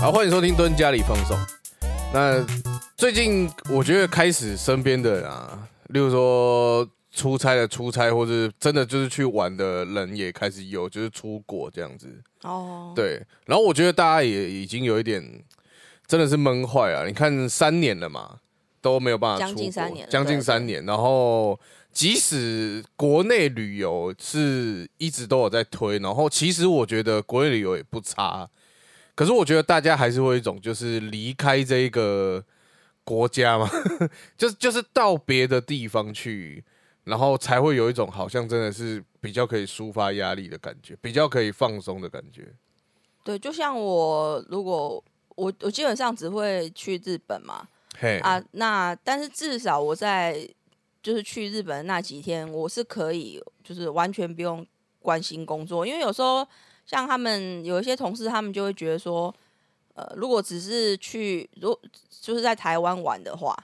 好，欢迎收听蹲家里放送。那最近我觉得开始身边的人啊，例如说出差的出差，或者真的就是去玩的人也开始有，就是出国这样子。哦，对，然后我觉得大家也已经有一点真的是闷坏啊。你看三年了嘛，都没有办法将出国近三年将近三年。然后即使国内旅游是一直都有在推，然后其实我觉得国内旅游也不差。可是我觉得大家还是会有一种就是离开这一个国家嘛，就是就是到别的地方去，然后才会有一种好像真的是比较可以抒发压力的感觉，比较可以放松的感觉。对，就像我如果我我基本上只会去日本嘛，嘿，啊，那但是至少我在就是去日本的那几天，我是可以就是完全不用关心工作，因为有时候像他们有一些同事，他们就会觉得说，呃，如果只是去如就是在台湾玩的话，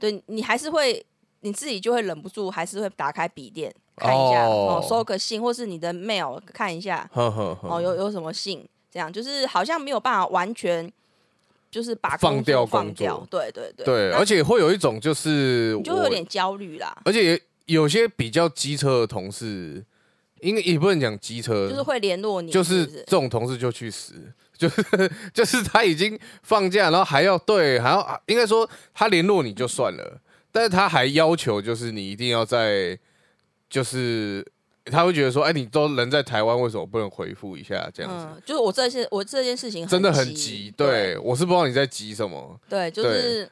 对你还是会你自己就会忍不住，还是会打开笔电看一下哦哦。收个信，或是你的 mail 看一下，呵呵呵，哦，有有什么信，这样就是好像没有办法完全就是把放掉工放掉作，对对对，对，而且会有一种就是你就会有点焦虑啦，而且也有些比较机车的同事，应该也不能讲机车，就是会联络你，就是这种同事就去死，就是就是他已经放假，然后还要对还要应该说他联络你就算了，但是他还要求就是你一定要在就是他会觉得说，哎，你都人在台湾，为什么不能回复一下这样子？嗯，就是我这些我这件事情真的很急急，对我是不知道你在急什么，对，就对是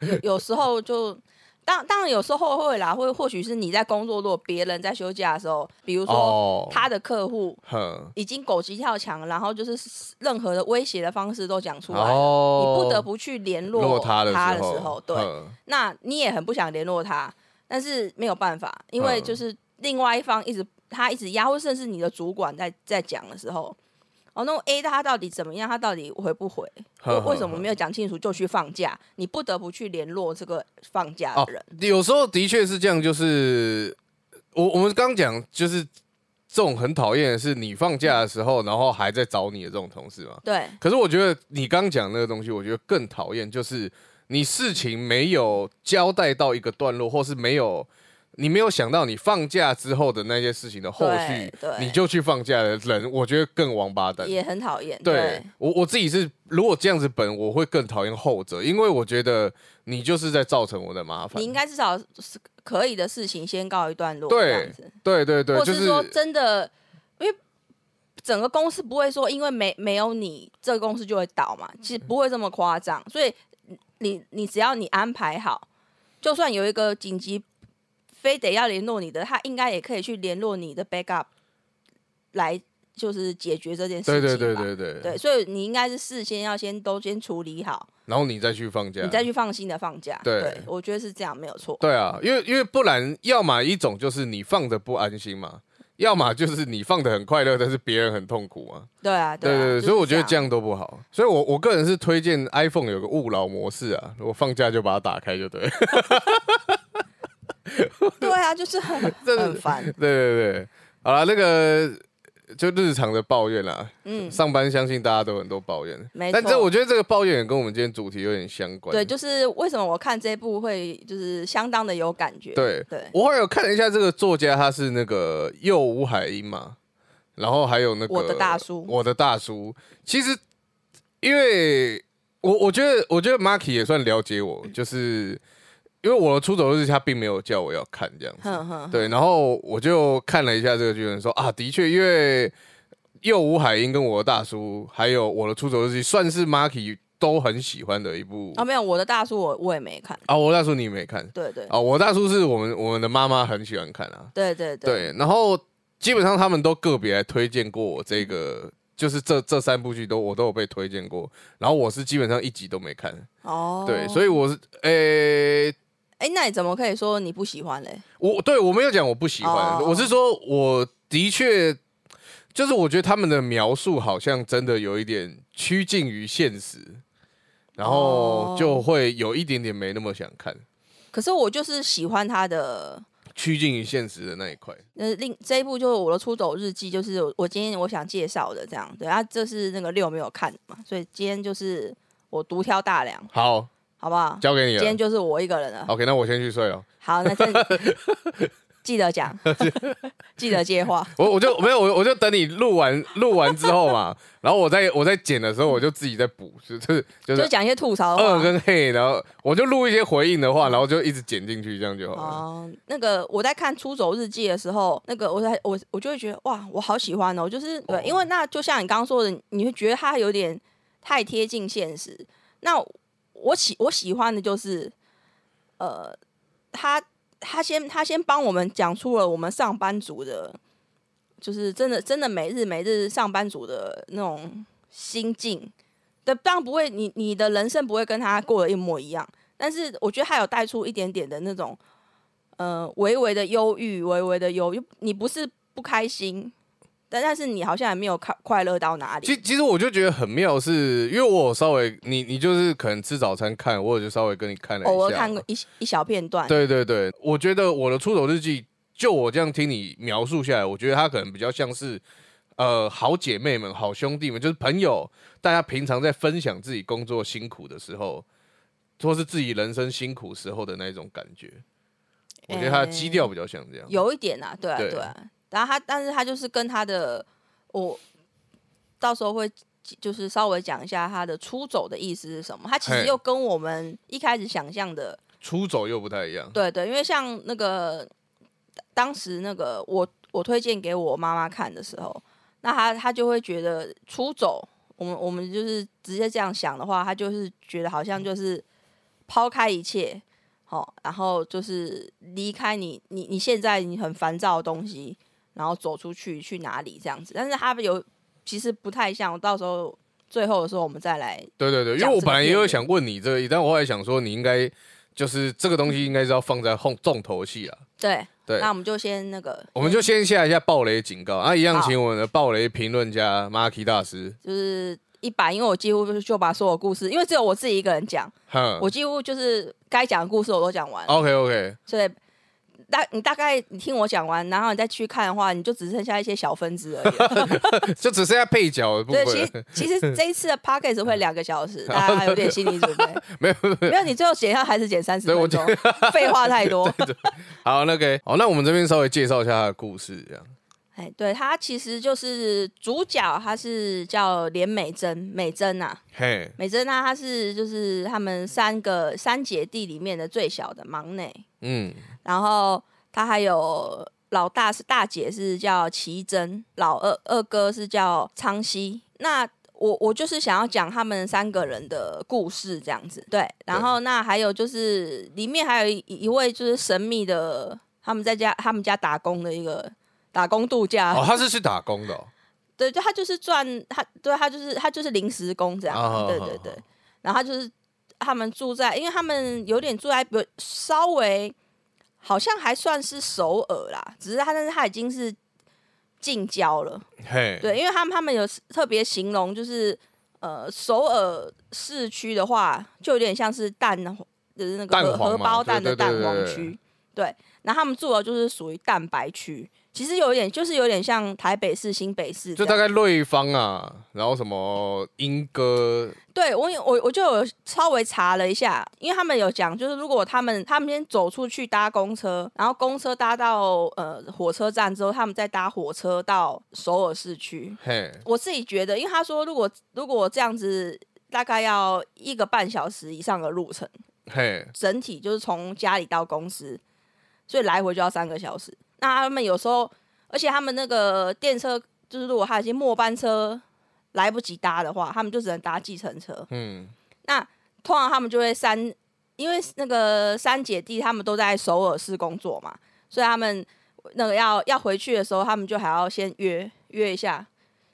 有 有时候就。当当然有时候会啦，会或许是你在工作，如果别人在休假的时候，比如说哦，他的客户，已经狗急跳墙，然后就是任何的威胁的方式都讲出来了，哦，你不得不去联络他的他时候，对，那你也很不想联络他，但是没有办法，因为嗯就是另外一方一直他一直压，或甚至你的主管在在讲的时候，哦，那种 A 他到底怎么样，他到底回不回，呵呵为为什么没有讲清楚就去放假？你不得不去联络这个放假哦的人，有时候的确是这样，就是我我们刚讲，就是这种很讨厌的是，你放假的时候，然后还在找你的这种同事嘛。对可是我觉得你刚讲那个东西，我觉得更讨厌，就是你事情没有交代到一个段落，或是没有你没有想到你放假之后的那些事情的后续对，你就去放假的人，我觉得更王八蛋。也很讨厌，对我我自己是，如果这样子本，我会更讨厌后者，因为我觉得你就是在造成我的麻烦你。应该至少是可以的事情先告一段落，对对对对，或是说真的，因为整个公司不会说因为没没有你，这个公司就会倒嘛，其实不会这么夸张。所以你你只要你安排好，就算有一个紧急非得要联络你的，他应该也可以去联络你的 backup 来就是解决这件事情对吧。对对对对对，所以你应该是事先要先都先处理好，然后你再去放假，你再去放心的放假。对我觉得是这样，没有错。对啊，因为因为不然，要么一种就是你放的不安心嘛，要么就是你放的很快乐，但是别人很痛苦啊。对啊，对对对，所以我觉得这样样都不好。所以我我个人是推荐 iPhone 有个勿扰模式啊，如果放假就把它打开就对了。对啊，就是很 真的很烦。对对对，好了，那个就日常的抱怨啦，嗯，上班相信大家都很多抱怨，没但这我觉得这个抱怨也跟我们今天主题有点相关。对，就是为什么我看这部会就是相当的有感觉。对对，我后来有看了一下这个作家，他是那个右吴海英嘛，然后还有那个我的大叔我的大叔。其实，因为我我觉得，我觉得 Marky 也算了解我，就是因为我的出走日记他并没有叫我要看这样子，对，然后我就看了一下这个剧本，说啊，的确，因为又吴海英跟我的大叔，还有我的出走日记，算是 Marky 都很喜欢的一部啊，没有，我的大叔我我也没看。啊。我的大叔你没看对对啊？我大叔是我们我们的妈妈很喜欢看啊。对对对，然后基本上他们都个别来推荐过我这个，就是这这三部剧都我都有被推荐过，然后我是基本上一集都没看，哦，对，所以我是诶、哎，那你怎么可以说你不喜欢嘞？我对我没有讲我不喜欢，哦我是说我的确就是我觉得他们的描述好像真的有一点趋近于现实，然后哦就会有一点点没那么想看。可是我就是喜欢他的趋近于现实的那一块。那，另这一部就是我的出走日记，就是我我今天我想介绍的这样。对啊，这是那个六没有看嘛，所以今天就是我独挑大梁，好，好不好？交给你了今天。就是我一个人了。OK，那我先去睡了。好，那这 记得讲，记得接话。我我就没有我我就等你录完录完之后嘛，然后我在我在剪的时候我就自己在补，就是就就是讲一些吐槽的二。跟黑，然后我就录一些回应的话，然后就一直剪进去，这样就好了。哦，那个我在看《出走日记》的时候，那个我在我我就会觉得哇，我好喜欢哦，就是对，因为那就像你刚刚说的，你会觉得它有点太贴近现实。那我喜我喜欢的就是，呃，他他先他先帮我们讲出了我们上班族的，就是真的真的每日每日上班族的那种心境。对，当然不会，你你的人生不会跟他过的一模一样，但是我觉得他有带出一点点的那种，呃，微微的忧郁，微微的忧郁。你不是不开心，但但是你好像还没有快快乐到哪里。其其实我就觉得很妙是，因为我稍微你你就是可能吃早餐看，我有就稍微跟你看了一下，偶尔看过一一小片段，对对对，我觉得我的出走日记，就我这样听你描述下来，我觉得它可能比较像是，呃，好姐妹们、好兄弟们，就是朋友，大家平常在分享自己工作辛苦的时候，或是自己人生辛苦时候的那种感觉。我觉得它的基调比较像这样。有一点啊，对啊，对对啊。然后他，但是他就是跟他的，我到时候会就是稍微讲一下他的出走的意思是什么。他其实又跟我们一开始想象的，出走又不太一样。对对，因为像那个当时那个我我推荐给我妈妈看的时候，那他他就会觉得出走，我们我们就是直接这样想的话，他就是觉得好像就是抛开一切，好、然后就是离开你你你现在你很烦躁的东西，然后走出去去哪里这样子，但是他有其实不太像，到时候最后的时候我们再来对对对，因为我本来也有想问你这个，但我后来想说，你应该就是这个东西应该是要放在后重头戏啊。对，对那我们就先那个，我们就先下一下暴雷警告啊，一样好请我们的暴雷评论家 Marky 大师。就是一百，因为我几乎就是就把所有故事，因为只有我自己一个人讲，哼，我几乎就是该讲的故事我都讲完，OK OK，所以大你大概你听我讲完，然后你再去看的话，你就只剩下一些小分子而已。就只剩下配角的部对，其实其实 这一次的 p o c k e t 会两个小时，大家有点心理准备。没有没有，你最后剪要还是剪三十对我分钟，废话太多。好，那个好，那我们这边稍微介绍一下他的故事，这样。哎，对他其实就是主角，他是叫连美珍，美珍呐、嘿，美珍呢，她是就是他们三个三姐弟里面的最小的忙内，嗯，然后他还有老大是大姐是叫齐珍，老二二哥是叫昌熙。那我我就是想要讲他们三个人的故事这样子，对。然后那还有就是里面还有一一位就是神秘的，他们在家他们家打工的一个打工度假，哦，他是去打工的、哦，对，就他就是赚他，对他就是他就是临时工这样，对对对。然后他就是他们住在，因为他们有点住在有稍微好像还算是首尔啦，只是他但是他已经是近郊了，嘿，对，因为他们他们有特别形容，就是呃首尔市区的话，就有点像是蛋就是那个荷荷包蛋的蛋黄区，对。然后他们住的就是属于蛋白区，其实有点就是有点像台北市、新北市，就大概瑞芳啊，然后什么莺歌，对我有我我就有稍微查了一下，因为他们有讲，就是如果他们他们先走出去搭公车，然后公车搭到呃火车站之后，他们再搭火车到首尔市区。嘿，我自己觉得，因为他说如果如果这样子，大概要一个半小时以上的路程，嘿，整体就是从家里到公司，所以来回就要三个小时。那他们有时候，而且他们那个电车，就是如果他已经末班车来不及搭的话，他们就只能搭计程车。嗯，那通常他们就会三，因为那个三姐弟他们都在首尔市工作嘛，所以他们那个要要回去的时候，他们就还要先约约一下，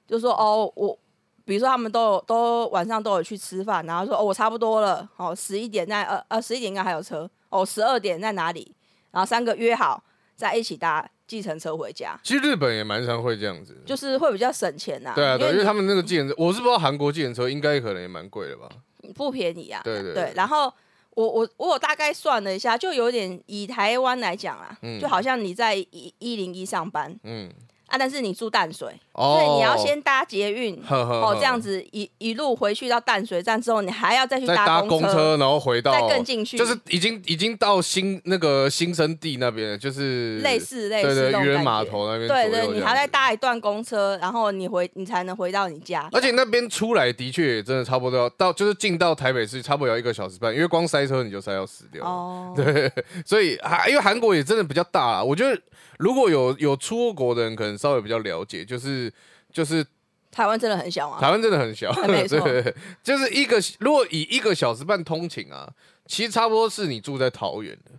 就说哦，我比如说他们都有都晚上都有去吃饭，然后说哦我差不多了，哦十一点在呃呃十一点应该还有车，哦十二点在哪里，然后三个约好再一起搭计程车回家，其实日本也蛮常会这样子。就是会比较省钱呐、对啊，对，因因为为他们那个计程车，我是不知道韩国计程车应该可能也蛮贵的吧？不便宜啊，对对对对，然后我我我有大概算了一下，就有点以台湾来讲啊，嗯就好像你在一一零一上班嗯，啊，但是你住淡水，哦所以你要先搭捷运。呵呵呵哦，这样子一一路回去到淡水站之后，你还要再去再搭公公车，然后回到再更进去就是已经已经到新那个新生地那边了，就是类似类似渔人码头那边对对，你还要再搭一段公车，然后你回你才能回到你家。而且那边出来的确也真的差不多要到，就是进到台北市差不多要一个小时半，因为光塞车你就塞要死掉。哦，对，所以还因为韩国也真的比较大啦，我觉得如果有有出过国的人，可能稍微比较了解，就是就是台湾真的很小啊。台湾真的很小，没错。对，就是一个如果以一个小时半通勤啊，其实差不多是你住在桃园的，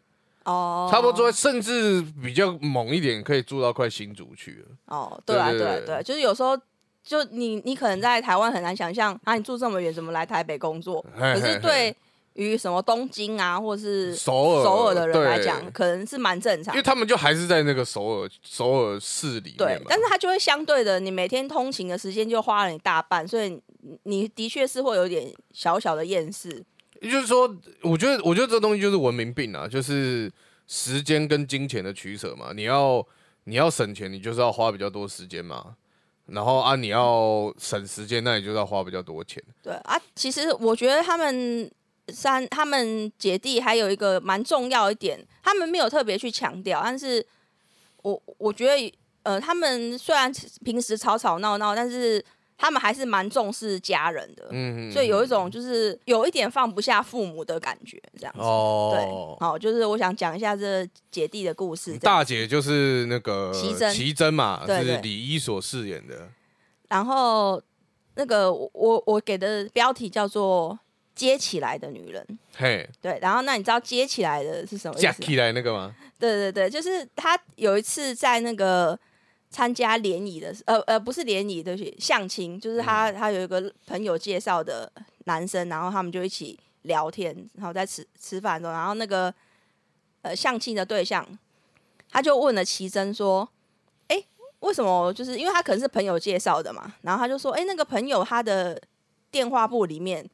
哦，差不多甚至比较猛一点，可以住到快新竹去了。哦，对啊，对对对对啊对啊，就是有时候就你你可能在台湾很难想象啊，你住这么远怎么来台北工作？可嘿嘿是对于什么东京啊，或是首尔首尔的人来对讲，可能是蛮正常因为。他们就还是在那个首尔首尔市里面嘛，，对但是它就会相对的，你每天通勤的时间就花了你大半，所以你你的确是会有点小小的厌世。也就是说，我觉得，我觉得这东西就是文明病啊，就是时间跟金钱的取舍嘛。你要你要省钱，你就是要花比较多时间嘛。然后啊，你要省时间，那你就是要花比较多钱。对啊，其实我觉得他们三他们姐弟还有一个蛮重要一点，他们没有特别去强调，但是我我觉得呃，他们虽然平时吵吵闹闹，但是他们还是蛮重视家人的，嗯，所以有一种就是有一点放不下父母的感觉，这样子。哦对哦，，好，就是我想讲一下这姐弟的故事。大姐就是那个奇珍奇珍嘛，是李一所饰演的。然后那个我我我给的标题叫做“接起来的女人嘿”，对。然后那你知道接起来的是什么意思吗？架起来那个吗？对对对，就是他有一次在那个参加联谊的，呃呃，不是联谊，对不起，相亲，就是他、他有一个朋友介绍的男生，然后他们就一起聊天，然后在吃吃饭的时候，然后那个呃相亲的对象，他就问了奇珍说：“哎，为什么？就是因为他可能是朋友介绍的嘛，然后他就说：哎，那个朋友他的电话簿里面，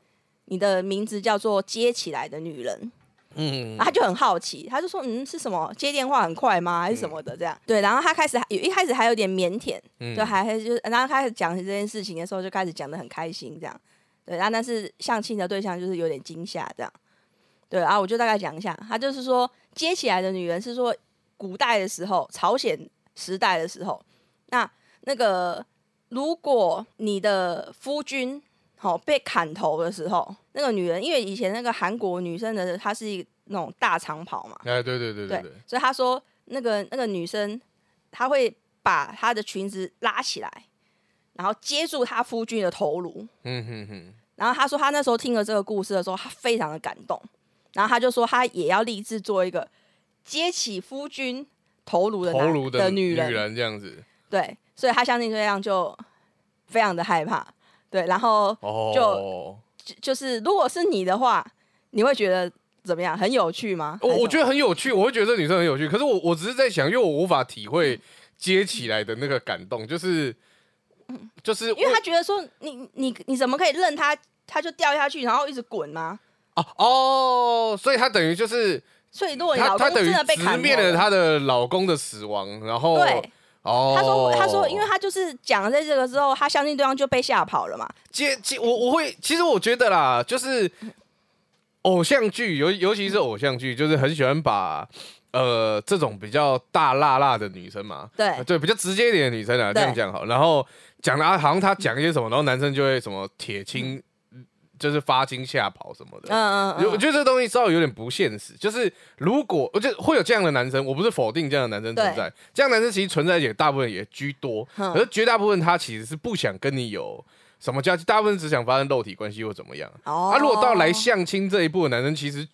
你的名字叫做接起来的女人。”嗯他就很好奇，他就说：“嗯，是什么接电话很快吗？还是什么的？”这样对，然后他开始有一开始还有点腼腆，嗯就还就是，然后开始讲这件事情的时候，就开始讲的很开心，这样对。然后但是相亲的对象就是有点惊吓，这样对。然后我就大概讲一下，他就是说接起来的女人是说古代的时候，朝鲜时代的时候，那那个如果你的夫君好、被砍头的时候，那个女人，因为以前那个韩国女生的她是一那种大长袍嘛，哎，对对对对对对，所以她说那个那个女生，她会把她的裙子拉起来，然后接住她夫君的头颅。嗯哼哼，然后她说她那时候听了这个故事的时候，她非常的感动，然后她就说她也要立志做一个接起夫君头颅的男头颅的女的女人，人这样子。对，所以她相信这样就非常的害怕，对，然后哦，就就是如果是你的话，你会觉得怎么样？很有趣吗？我我觉得得很有趣，我会觉得这女生很有趣。可是我我只是在想，因为我无法体会接起来的那个感动，就是就是因为他觉得说你你你怎么可以任他他就掉下去，然后一直滚吗？哦哦，所以她等于就是所以如果你老公她她等于真的被砍面了她的老公的死亡，然后对，哦，他说他说，因为他就是讲了在这个之后，他相信对方就被吓跑了嘛。接接我我会，其实我觉得啦，就是偶像剧，尤尤其是偶像剧，就是很喜欢把呃这种比较大辣辣的女生嘛，对呃对，比较直接一点的女生啊，这样讲好，然后讲的啊，好像她讲一些什么，然后男生就会什么铁青，就是发惊吓跑什么的。嗯嗯嗯，我觉得这个东西稍微有点不现实，就是如果我觉得会有这样的男生，我不是否定这样的男生存在，这样的男生其实存在也大部分也居多，嗯可是绝大部分他其实是不想跟你有什么交集，大部分只想发生肉体关系或怎么样。哦啊，如果到来相亲这一步的男生，其实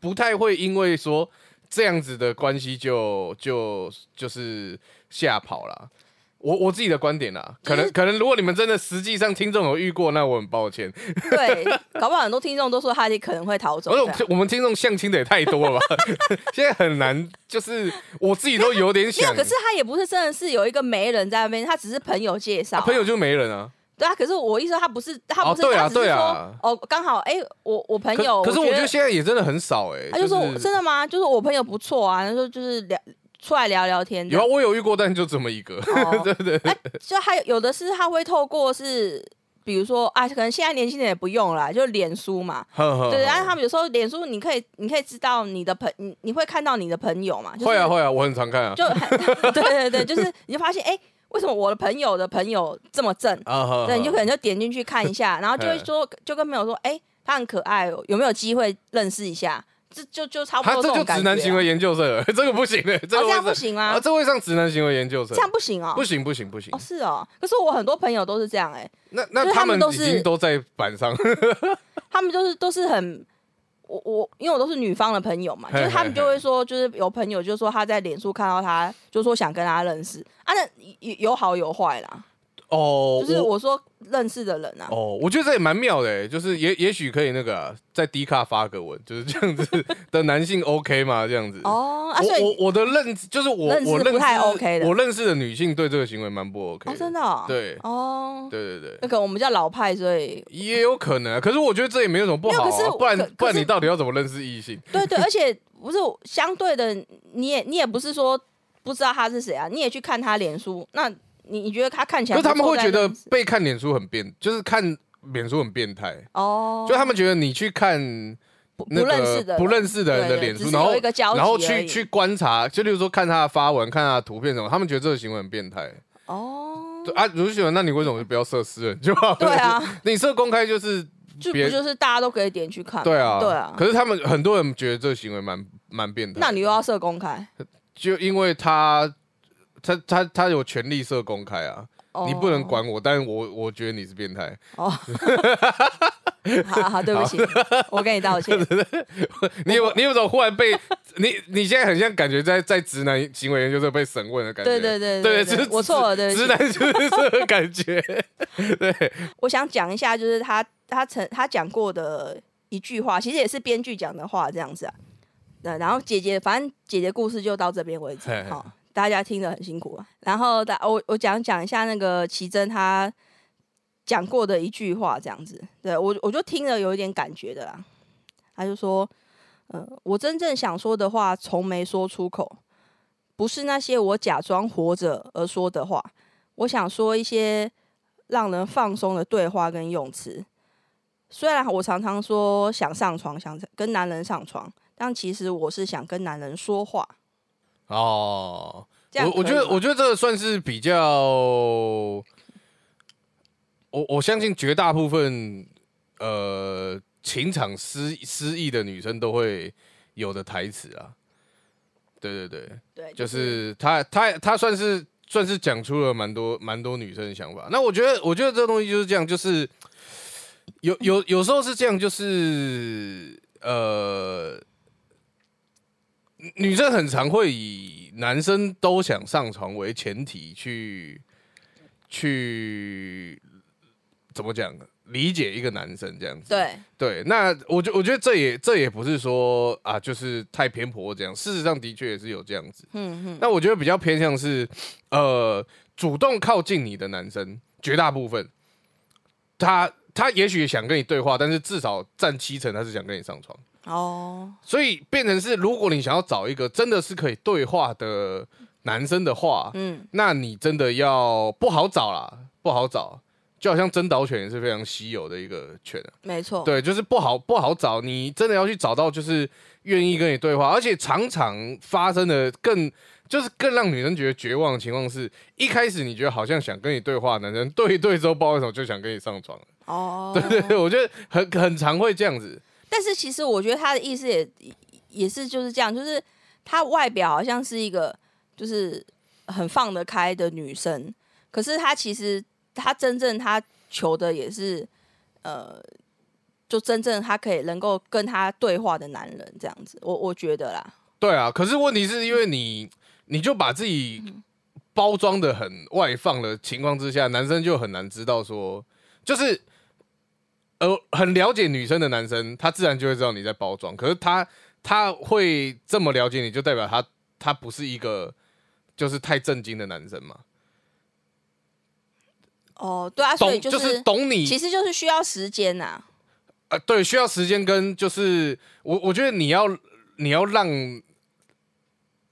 不太会因为说这样子的关系就就就是吓跑啦。我我自己的观点啦，可能可能如果你们真的实际上听众有遇过，那我很抱歉。对，搞不好很多听众都说他可能会逃走而这样。且我们听众相亲的也太多了吧？现在很难，就是我自己都有点想，可是他也不是真的是有一个媒人在那边，他只是朋友介绍啊、啊朋友就媒人啊。对啊，可是我意思说他不是他不是、哦对啊对啊哦刚好哎、我我朋友，可是我觉觉得现在也真的很少哎、他就说、是真的吗？就是我朋友不错啊，他说就是聊出来聊聊天有啊，我有遇过，但就这么一个，哦。对 对。对，哎就还有有的是他会透过是。比如说啊，可能现在年轻人也不用了，就脸书嘛，呵呵对，呵。然后他们有时候脸书你可以你可以知道你的朋你你会看到你的朋友嘛，就是、会啊会啊，我很常看啊，就很 对对对，就是你就发现哎、为什么我的朋友的朋友这么正？对，你就可能就点进去看一下，然后就会 嗯说，就跟朋友说，哎、他很可爱哦，有没有机会认识一下？这就就差不多这就多种感觉、啊。直男行为研究社了，这个不行的，这哦，个这样不行吗啊，？这会上直男行为研究社这，样不行哦。不行不行不行哦，，是哦。可是我很多朋友都是这样、哎，那那他们都是经都在板上，他们就是都是很。我我因为我都是女方的朋友嘛，就是他们就会说，就是有朋友就说他在脸书看到他，就说想跟他认识啊，那有有好有坏啦，哦，就是我我说认识的人啊，哦，我觉得这也蛮妙的欸，就是也也许可以那个啊在 D 卡发个文，就是这样子的男性 OK 吗？这样子。哦啊，我我我的认知就是我我认不太 OK 的我认识的女性对这个行为蛮不 OK 哦，真的哦，对哦，对对对，那个我们叫老派，所以也有可能啊。可是我觉得这也没有什么不好可是啊，不然不然你到底要怎么认识异性？对对，而且不是相对的，你也你也不是说不知道他是谁啊，你也去看他脸书，那你你觉得他看起来可是他们会觉得被看脸书很变，就是看脸书很变态，哦，就他们觉得你去看不认识的个不认识的人的脸书，然后然后去去观察，就例如说看他的发文、看他的图片什么，他们觉得这个行为很变态。哦，对啊，如果喜欢，那你为什么就不要设私人就好？对啊，你设公开就是就别不就是大家都可以点去看吗？对啊，对啊，可是他们很多人觉得这个行为蛮蛮变态，那你又要设公开，就因为他他他他有权利设公开啊，哦你不能管我，但是我我觉得你是变态。哦。好好，对不起，我跟你道歉。你有你有种忽然被你你现在很像感觉在在直男行为研究社被审问的感觉。对对对对对就是我错了对直男就是这个感觉。对我想讲一下，就是他他曾他讲过的一句话，其实也是编剧讲的话，这样子啊。对，然后姐姐，反正姐姐故事就到这边为止好、大家听得很辛苦啊。然后大我我讲讲一下那个奇珍她讲过的一句话，这样子，对我我就听了有一点感觉的啦。他就说，呃，我真正想说的话从没说出口，不是那些我假装活着而说的话，我想说一些让人放松的对话跟用词。虽然我常常说想上床，想跟男人上床，但其实我是想跟男人说话。哦，我我觉得我觉得这个算是比较，我我相信绝大部分呃情场失失意的女生都会有的台词啊。对对对，对，就是他他他算是算是讲出了蛮多蛮多女生的想法。那我觉得我觉得这个东西就是这样，就是有有有时候是这样，就是呃，女生很常会以男生都想上床为前提去去怎么讲理解一个男生这样子。对对，那我觉我觉得这也这也不是说啊，就是太偏颇这样。事实上的确也是有这样子。嗯嗯，那我觉得比较偏向是，呃，主动靠近你的男生，绝大部分他他也许想跟你对话，但是至少占七成他是想跟你上床。哦，所以变成是，如果你想要找一个真的是可以对话的男生的话，嗯，那你真的要不好找啦，不好找。就好像真导犬也是非常稀有的一个犬啊。没错，对，就是不好不好找，你真的要去找到就是愿意跟你对话，而且常常发生的更就是更让女生觉得绝望的情况是，一开始你觉得好像想跟你对话男生对一对之后，不知道为什么就想跟你上床了。哦，对对对，我觉得很很常会这样子。但是其实我觉得他的意思也也是就是这样，就是他外表好像是一个就是很放得开的女生，可是他其实他真正他求的也是呃，就真正他可以能够跟他对话的男人这样子，我我觉得啦，对啊，可是问题是因为你你就把自己包装的很外放的情况之下，男生就很难知道说，就是呃很了解女生的男生，他自然就会知道你在包装。可是他他会这么了解你，就代表他他不是一个就是太震惊的男生嘛。哦，对啊，所以懂就是是懂你，其实就是需要时间呐、呃，对，需要时间跟就是我我觉得你要你要让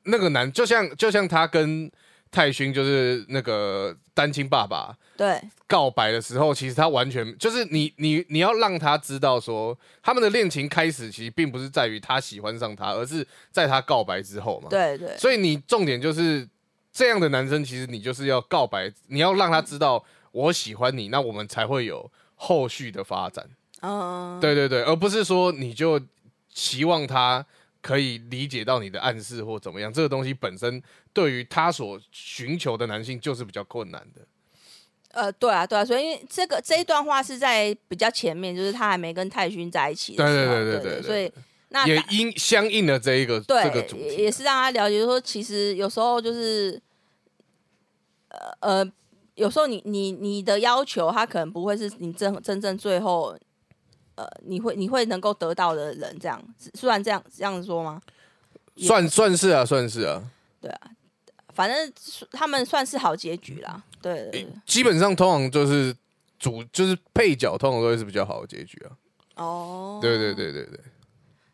那个男，就像就像他跟泰勋就是那个单亲爸爸对，告白的时候，其实他完全就是你你你要让他知道说，他们的恋情开始其实并不是在于他喜欢上他，而是在他告白之后嘛。对对，所以你重点就是这样的男生，其实你就是要告白，你要让他知道我喜欢你，那我们才会有后续的发展。嗯，对对对，而不是说你就期望他可以理解到你的暗示或怎么样，这个东西本身对于他所寻求的男性就是比较困难的。呃，对啊，对啊，所以因为这个这一段话是在比较前面，就是他还没跟泰勋在一起的对时候，对对对对对所以那也应相应的这一个对这个主题。也也是让他了解说，其实有时候就是，呃呃，有时候你你你的要求，他可能不会是你真真正最后，呃，你会你会能够得到的人，这样，虽然这样这样说吗？算算是啊，算是啊，对啊反正他们算是好结局啦，对基本上通常就是主就是配角，通常都会是比较好的结局啊。哦，对对对对对，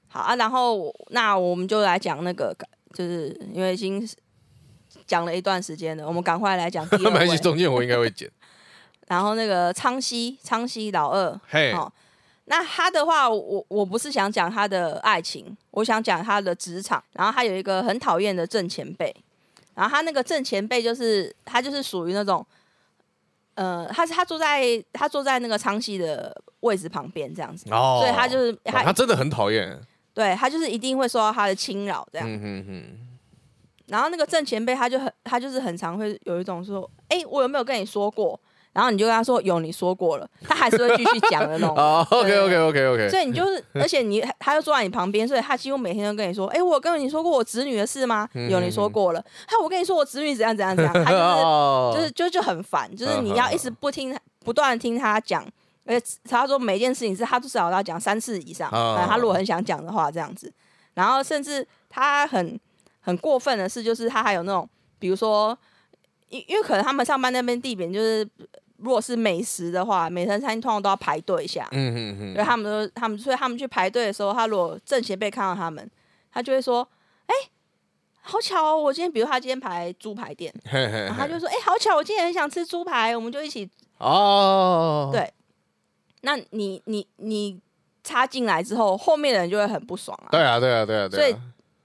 好啊，然后那我们就来讲那个，就是因为已经讲了一段时间了，我们赶快来讲第 没关系，二。中间我应该会剪。然后那个昌熙，昌熙老二，嘿，哦，那他的话，我我不是想讲他的爱情，我想讲他的职场。然后他有一个很讨厌的正前辈，然后他那个正前辈就是他就是属于那种，呃，他是他坐在他坐在那个昌熙的位置旁边这样子，哦，所以他就是他真的很讨厌。对他就是一定会受到他的侵扰这样。嗯哼哼，然后那个正前辈他就很他就是很常会有一种说，哎、我有没有跟你说过？然后你就跟他说有，你说过了，他还是会继续讲的那种。哦，OK，OK，OK，OK 所以你就是，而且你他又坐在你旁边，所以他几乎每天都跟你说：“哎、我跟你说过我侄女的事吗？嗯有你说过了。还有我跟你说我侄女怎样怎样怎样。”他就是 哦就是就就很烦，就是你要一直不听，不断的听他讲，而且他说每件事情是他至少要讲三次以上。他如果很想讲的话，这样子，然后甚至他很很过分的是，就是他还有那种，比如说，因因为可能他们上班那边地点就是，如果是美食的话，美食餐厅通常都要排队一下。嗯哼哼，所以他们都他们所以他们去排队的时候，他如果正前辈看到他们，他就会说：“哎、好巧哦！我今天比如他今天排猪排店，嘿嘿嘿然后他就说：哎、好巧，我今天很想吃猪排，我们就一起。哦，对那你你你插进来之后，后面的人就会很不爽啊。对啊，对啊，对啊，对啊，所以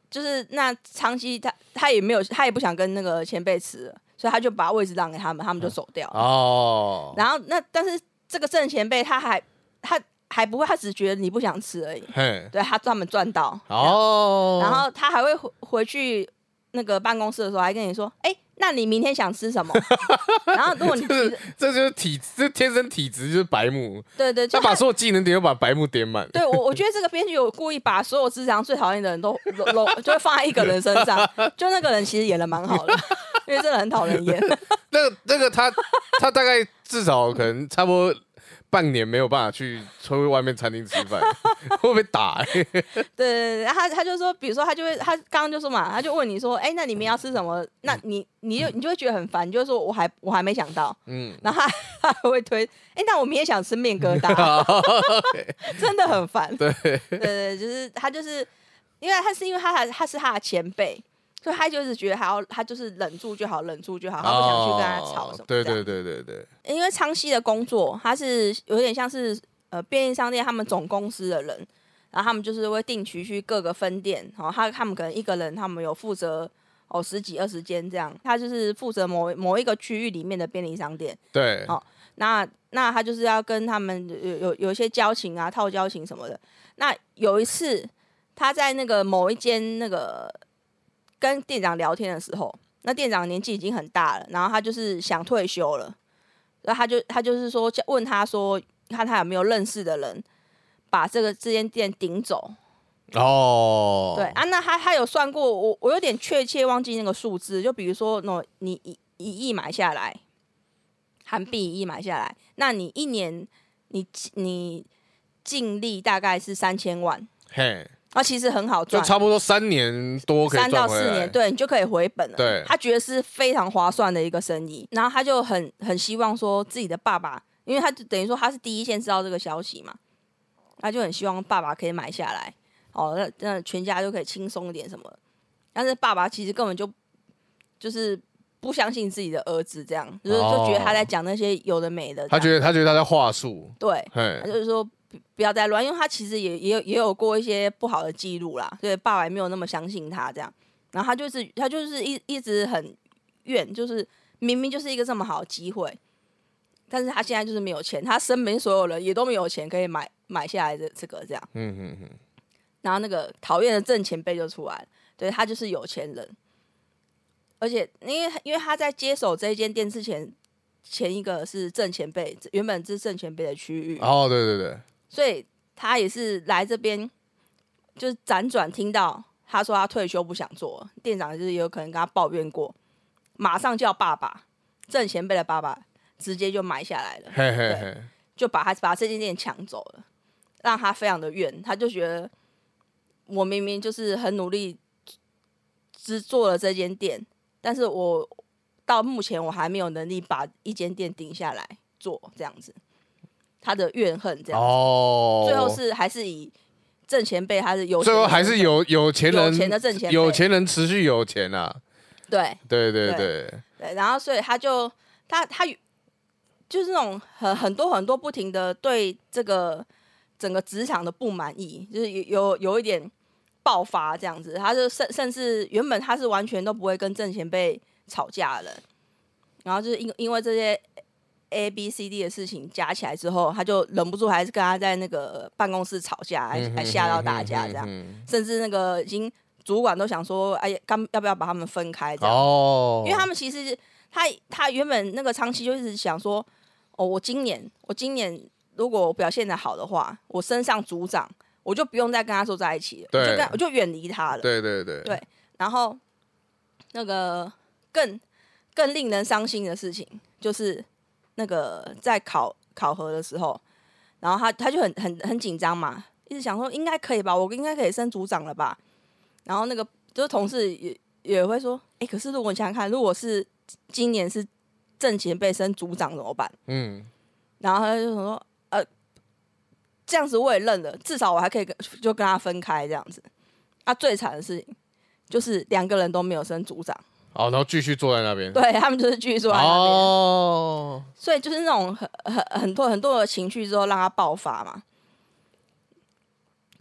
就是那长期他他也没有他也不想跟那个前辈吃了，所以他就把位置让给他们，他们就走掉。哦，然后那但是这个正前辈他还他还不会，他只觉得你不想吃而已。嘿，对他专门赚到，哦，然后他还会回回去那个办公室的时候，还跟你说：“哎、那你明天想吃什么？” 然后如果你提这这就是体，这天生体质就是白目，对对，就他他把所有技能点都把白目点满。对我我觉得这个编剧有故意把所有智商最讨厌的人都都都就会放在一个人身上，就那个人其实演的蛮好的，因为真的很讨人厌。那个那个他他大概至少可能差不多半年没有办法去出去外面餐厅吃饭，会被打、欸。对对对，他他就说，比如说他就会他刚刚就说嘛，他就问你说：“哎、那你们要吃什么？”那你你就你就会觉得很烦，你就会说：“我还我还没想到。”嗯，然后他 他还会推，哎、那我明天想吃面疙瘩，真的很烦。对，对对，就是他就是因为他是因为他还他是他的前辈，所以他就是觉得还要他就是忍住就好，忍住就好，他不想去跟他吵什么、哦对对，对对对，因为昌熙的工作，他是有点像是呃便利商店他们总公司的人，然后他们就是会定期去各个分店，然后他他们可能一个人他们有负责。哦，十几二十间这样，他就是负责某某一个区域里面的便利商店。对，哦那那他就是要跟他们有有有一些交情啊，套交情什么的。那有一次他在那个某一间那个跟店长聊天的时候，那店长年纪已经很大了，然后他就是想退休了，然后他就他就是说问他说，看他有没有认识的人把这个这间店顶走。哦，对啊，那他他有算过，我我有点确切忘记那个数字，就比如说，那你一一亿买下来，韩币一亿买下来，那你一年你你净利大概是三千万，嘿，啊，其实很好赚，就差不多三年多可以三到四年，。对你就可以回本了。对。他觉得是非常划算的一个生意，然后他就很很希望说自己的爸爸，因为他就等于说他是第一线知道这个消息嘛，他就很希望爸爸可以买下来，哦，那那全家就可以轻松一点什么。的。但是爸爸其实根本就就是不相信自己的儿子，这样就是就觉得他在讲那些有的没的他觉得他觉得他在话术，对，嘿。他，就是说不不要再乱，因为他其实也也有也有过一些不好的记录啦，所以爸爸也没有那么相信他这样。然后他就是他就是一一直很怨，就是明明就是一个这么好的机会，但是他现在就是没有钱，他身边所有人也都没有钱可以买买下来的这个这样。嗯嗯嗯，然后那个讨厌的正前辈就出来了，对他就是有钱人，而且因为因为他在接手这一间店之前，前一个是正前辈，原本是正前辈的区域，哦，对对对，所以他也是来这边，就是辗转听到他说他退休不想做了，店长就是有可能跟他抱怨过，马上叫爸爸郑前辈的爸爸直接就买下来了，嘿嘿嘿，就把他把这间店抢走了，让他非常的怨，他就觉得我明明就是很努力只做了这间店，但是我到目前我还没有能力把一间店顶下来做这样子，他的怨恨这样子。哦，最后是还是以挣钱辈，他是有钱最后人还是有有钱人有钱的挣钱有钱人持续有钱啊，对对对对对，然后所以他就他他就是那种很很多很多不停的对这个整个职场的不满意，就是有有有一点爆发这样子，他就甚甚至原本他是完全都不会跟挣钱辈吵架的人，然后就是因因为这些 A B C D 的事情加起来之后，他就忍不住还是跟他在那个办公室吵架，还还吓到大家这样，嗯甚至那个已经主管都想说，哎呀，刚要不要把他们分开这样？哦，因为他们其实他他原本那个长期就一直想说，哦，我今年我今年如果我表现的好的话，我升上组长，我就不用再跟他坐在一起了，我就对跟我就远离他了。对对对对然后那个更更令人伤心的事情，就是那个在考考核的时候，然后他他就很很很紧张嘛，一直想说应该可以吧，我应该可以升组长了吧。然后那个就是同事也也会说，哎、可是如果你想想看，如果是今年是正前辈升组长怎么办？嗯，然后他就想说，呃，这样子我也认了，至少我还可以跟就跟他分开这样子。啊，最惨的事情就是两个人都没有升组长，好，然后继续坐在那边，对他们就是继续坐在那边，哦，所以就是那种很很很多很多的情绪之后让他爆发嘛。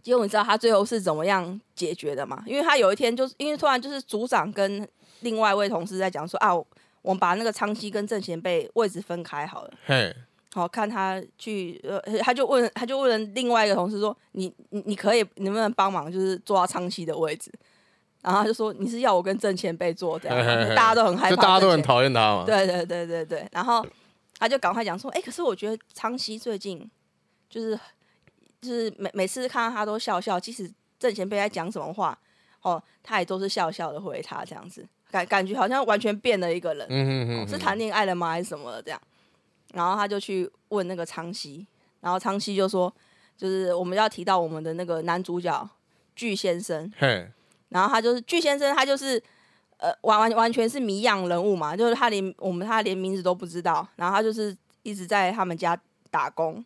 结果你知道他最后是怎么样解决的吗？因为他有一天就是因为突然就是组长跟另外一位同事在讲说啊，我们把那个昌熙跟郑贤被位置分开好了。嘿，好看他去，呃，他就问，他就问另外一个同事说：“你你你可以，能不能帮忙，就是坐到昌熙的位置？”然后他就说：“你是要我跟郑前辈做这样大家都很害怕，就大家都很讨厌他嘛，对对对对对。然后他就赶快讲说：“哎、可是我觉得昌熙最近就是就是每每次看到他都笑笑，即使郑前辈在讲什么话，哦，他也都是笑笑的回他这样子，感感觉好像完全变了一个人。嗯哼哼，是谈恋爱了吗，还是什么的这样？然后他就去问那个昌熙，然后昌熙就说，就是我们要提到我们的那个男主角巨先生，嘿，然后他就是巨先生，他就是呃完完完全是谜样人物嘛，就是他连我们他连名字都不知道，然后他就是一直在他们家打工，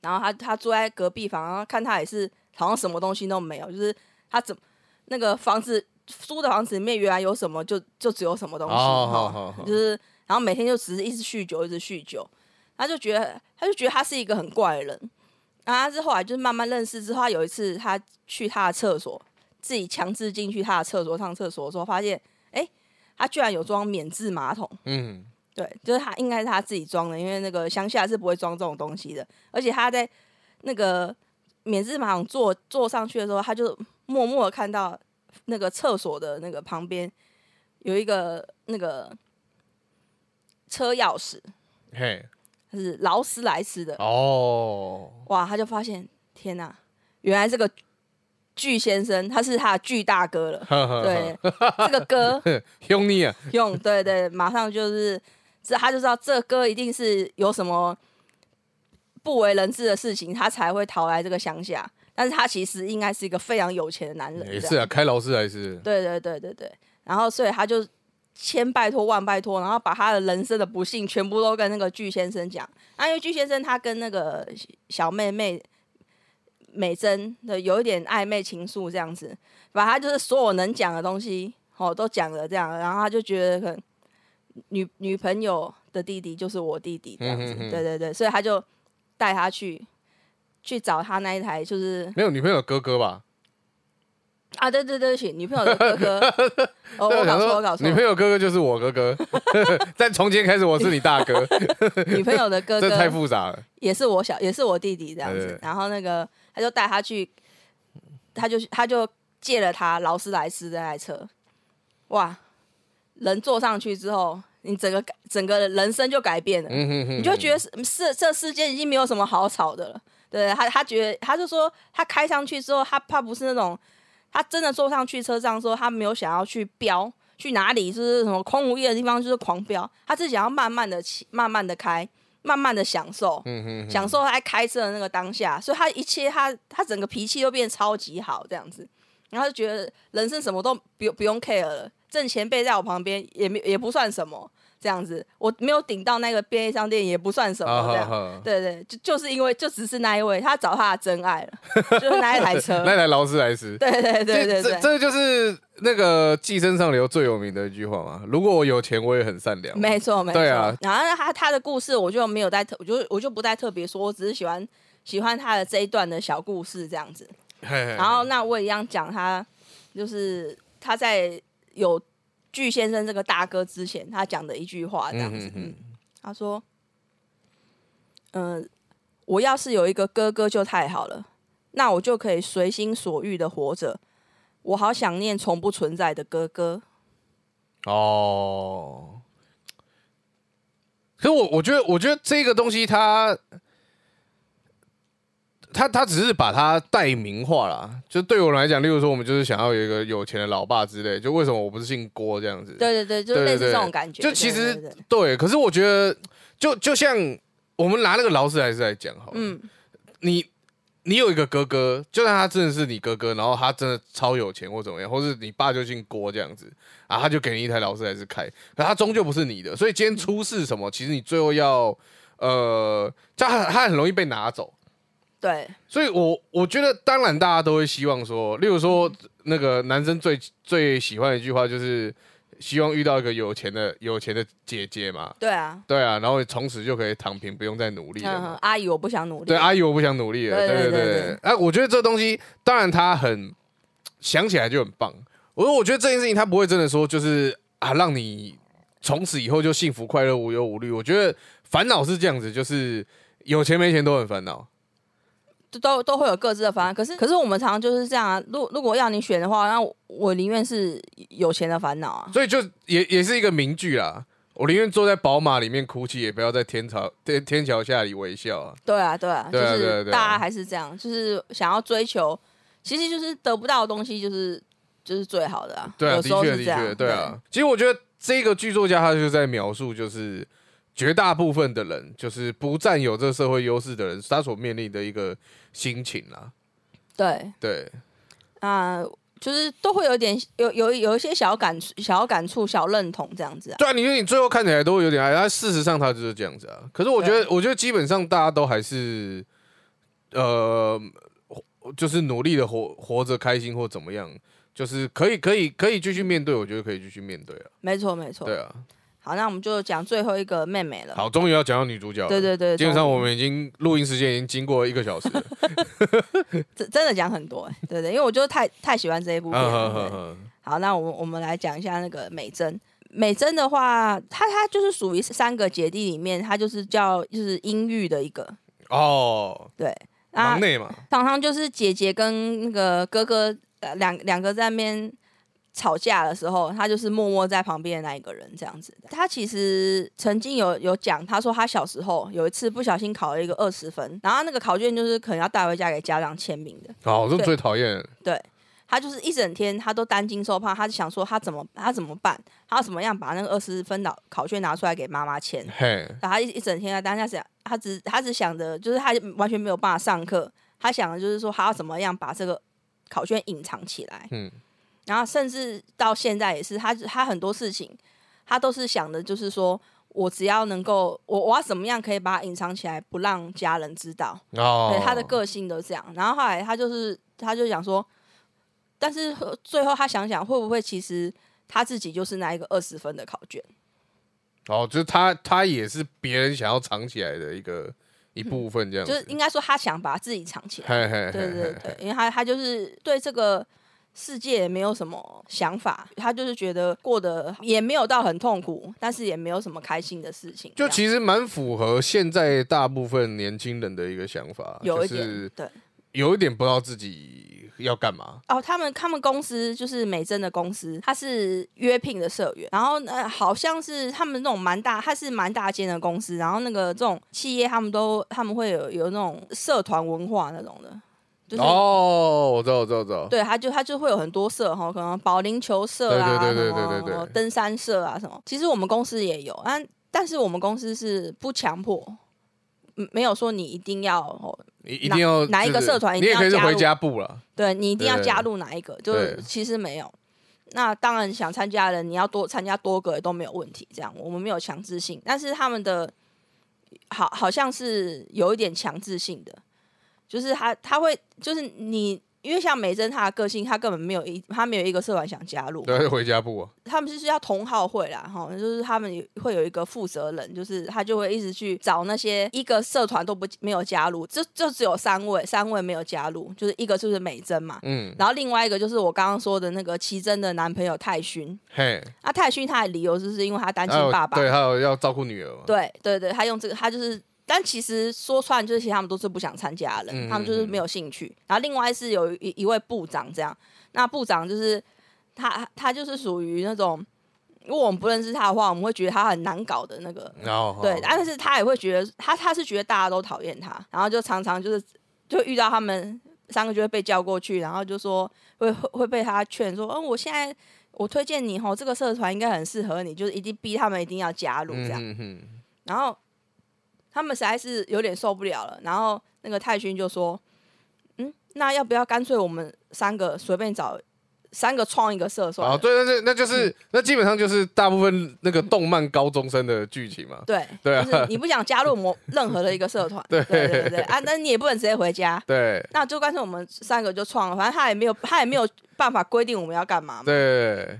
然后他他住在隔壁房，然后看他也是好像什么东西都没有，就是他怎那个房子租的房子里面原来有什么就就只有什么东西，就是然后每天就只是一直酗酒，一直酗酒，他就觉得他就觉得他是一个很怪的人。然后他是后来就是慢慢认识之后，他有一次他去他的厕所，自己强制进去他的厕所上厕所的时候，发现哎，他居然有装免治马桶。嗯，对，就是他应该是他自己装的，因为那个乡下是不会装这种东西的。而且他在那个免治马桶坐坐上去的时候，他就默默的看到那个厕所的那个旁边有一个那个车钥匙，嘿，是劳斯莱斯的。哦，哇，他就发现天哪，原来这个巨先生他是他的巨大哥了。呵呵，对，这个哥 兄弟啊，用对对，马上就是这他就知道这哥一定是有什么不为人知的事情，他才会逃来这个乡下。但是他其实应该是一个非常有钱的男人，也是啊，开劳斯莱斯，对对对对对，然后所以他就千拜托万拜托，然后把他的人生的不幸全部都跟那个巨先生讲。那因为巨先生他跟那个小妹妹美珍的有一点暧昧情愫，这样子，把他就是所有能讲的东西哦都讲了这样，然后他就觉得可能女女朋友的弟弟就是我弟弟这样子，嗯哼哼对对对，所以他就带他去去找他那一台就是没有女朋友哥哥吧？啊，对对对不起，女朋友的哥哥，哦，我搞错，我搞错，女朋友哥哥就是我哥哥，在从今天开始我是你大哥，女朋友的哥这太复杂了。也是我小，也是我弟弟这样子。对对。然后那个他就带他去，他就他就借了他劳斯莱斯这台车，哇，人坐上去之后，你整个整个人生就改变了。嗯哼哼，你就觉得是是这世间已经没有什么好吵的了。对他，他觉得他就说，他开上去之后，他怕不是那种，他真的坐上去车上说，他没有想要去飙去哪里，就是什么空无一的地方就是狂飙，他是想要慢慢的骑，慢慢的开，慢慢的享受，嗯哼哼，享受他在开车的那个当下，所以他一切他他整个脾气都变得超级好这样子，然后就觉得人生什么都不用不用 care 了，挣钱背在我旁边也没也不算什么，这样子我没有顶到那个便利商店也不算什么对对，就就是因为就只是那一位，他找他的真爱了，就是那一台车。那台劳斯莱斯。对对对对对这对，这就是那个《寄生上流》最有名的一句话嘛。如果我有钱，我也很善良。没错没错。对啊然后他他的故事我就没有再特，我就我就不再特别说，我只是喜欢喜欢他的这一段的小故事这样子。嘿嘿嘿然后那我也一样讲他，就是他在有巨先生这个大哥之前，他讲的一句话这样子。他说：“嗯、我要是有一个哥哥就太好了，那我就可以随心所欲的活着。我好想念从不存在的哥哥。哦，可是我我觉得，我觉得这个东西它，它它只是把它代名化啦。就对我来讲，例如说，我们就是想要有一个有钱的老爸之类，就为什么我不是姓郭这样子？对对对，就类似这种感觉。就其实对可是我觉得，就就像我们拿那个劳斯莱斯来讲好了，嗯，你你有一个哥哥，就算他真的是你哥哥，然后他真的超有钱或怎么样，或是你爸就姓郭这样子啊，他就给你一台劳斯莱斯开，可他终究不是你的，所以今天出事什么，其实你最后要呃，他他很容易被拿走。对。所以我我觉得当然大家都会希望说例如说那个男生最最喜欢的一句话就是希望遇到一个有钱的有钱的姐姐嘛。对啊。对啊然后从此就可以躺平不用再努力了阿姨我不想努力。对阿姨我不想努力了对对对哎我觉得这东西当然他很想起来就很棒。我说我觉得这件事情他不会真的说就是啊让你从此以后就幸福快乐无忧无虑。我觉得烦恼是这样子就是有钱没钱都很烦恼。都都都会有各自的方案。可是可是我们常常就是这样啊。如如果要你选的话，那我我宁愿是有钱的烦恼啊。所以就也也是一个名句啦。我宁愿坐在宝马里面哭泣，也不要在天桥天天桥下里微笑啊。对啊，对啊，对啊就是大家还是这样，就是想要追求，其实就是得不到的东西，就是就是最好的啊。对的确的时候是这样确，对啊。其实我觉得这个剧作家他就在描述，就是绝大部分的人，就是不占有这个社会优势的人，他所面临的一个心情啦。对，对，啊、就是都会有点有有有一些小感小感触、小认同这样子啊。对啊，你你最后看起来都会有点爱，但事实上他就是这样子啊。可是我觉得，我觉得基本上大家都还是，呃，就是努力的活活着开心或怎么样，就是可以可以可以继续面对，我觉得可以继续面对啊。没错，没错。对啊，好，那我们就讲最后一个妹妹了。好，终于要讲到女主角了。对对对，基本上我们已经录音时间已经经过一个小时了。真真的讲很多、欸，对对，因为我就太太喜欢这一部片好，那我们我们来讲一下那个美珍。美珍的话，她她就是属于三个姐弟里面，她就是叫就是阴郁的一个，哦，对。啊忙，内嘛，常常就是姐姐跟那个哥哥呃两两个在那边吵架的时候，他就是默默在旁边的那一个人这样子。他其实曾经有有讲，他说他小时候有一次不小心考了一个二十分，然后那个考卷就是可能要带回家给家长签名的。哦，这最讨厌。对他就是一整天他都担惊受怕，他就想说他怎么他怎么办，他要怎么样把那个二十分的考卷拿出来给妈妈签。嘿，然后他一一整天在当下想，他只他只想着就是他完全没有办法上课，他想的就是说他要怎么样把这个考卷隐藏起来，嗯，然后甚至到现在也是，他他很多事情他都是想的就是说我只要能够我我要怎么样可以把它隐藏起来，不让家人知道。哦，对他的个性都这样。然后后来他就是他就想说，但是呃最后他想想会不会其实他自己就是那一个二十分的考卷。哦，就是他他也是别人想要藏起来的一个一部分，这样子，就是应该说他想把自己藏起来。嘿嘿嘿对对对，因为他他就是对这个世界也没有什么想法，他就是觉得过得也没有到很痛苦，但是也没有什么开心的事情。就其实蛮符合现在大部分年轻人的一个想法，有一点、就是对。有一点不知道自己要干嘛。哦，他们他们公司就是美珍的公司，他是约聘的社员，然后呃，好像是他们那种蛮大，他是蛮大间的公司，然后那个这种企业他们都他们会有有那种社团文化那种的，就是。哦，我知道，我知道，我知道。对，他就他就会有很多社哈，可能保龄球社啊，对对对对对对对登山社啊什么。其实我们公司也有，但但是我们公司是不强迫，嗯没有说你一定要哦，你一定要哪哪一个社团一你也可以是回家部了。对你一定要加入哪一个，就是其实没有。那当然想参加的人，你要多参加多个也都没有问题。这样我们没有强制性，但是他们的好好像是有一点强制性的，就是他他会就是你。因为像美珍她的个性，她根本没有一，她没有一个社团想加入。对，回家部啊。他们就是要同好会啦，哈，就是他们有会有一个负责人，就是他就会一直去找那些一个社团都不没有加入，就就只有三位，三位没有加入，就是一个就是美珍嘛，嗯，然后另外一个就是我刚刚说的那个奇珍的男朋友泰勋，嘿，啊，泰勋他的理由就是因为他单亲爸爸，对，还有要照顾女儿嘛。对对对，他用这个，他就是，但其实说穿就是，其实他们都是不想参加的人，嗯他们就是没有兴趣。然后另外是有一一位部长这样，那部长就是他，他就是属于那种，如果我们不认识他的话，我们会觉得他很难搞的那个，对，但是他也会觉得他他是觉得大家都讨厌他，然后就常常就是就遇到他们三个就会被叫过去，然后就说会会会被他劝说，嗯，我现在我推荐你吼，这个社团应该很适合你，就是一定逼他们一定要加入这样。然后他们实在是有点受不了了，然后那个泰勋就说：“嗯，那要不要干脆我们三个随便找三个创一个社算了？”哦，对，那那那就是嗯那基本上就是大部分那个动漫高中生的剧情嘛。对，对啊就是你不想加入某任何的一个社团，对对对对啊，那你也不能直接回家，对那就干脆我们三个就创了，反正他也没有他也没有办法规定我们要干嘛嘛。对，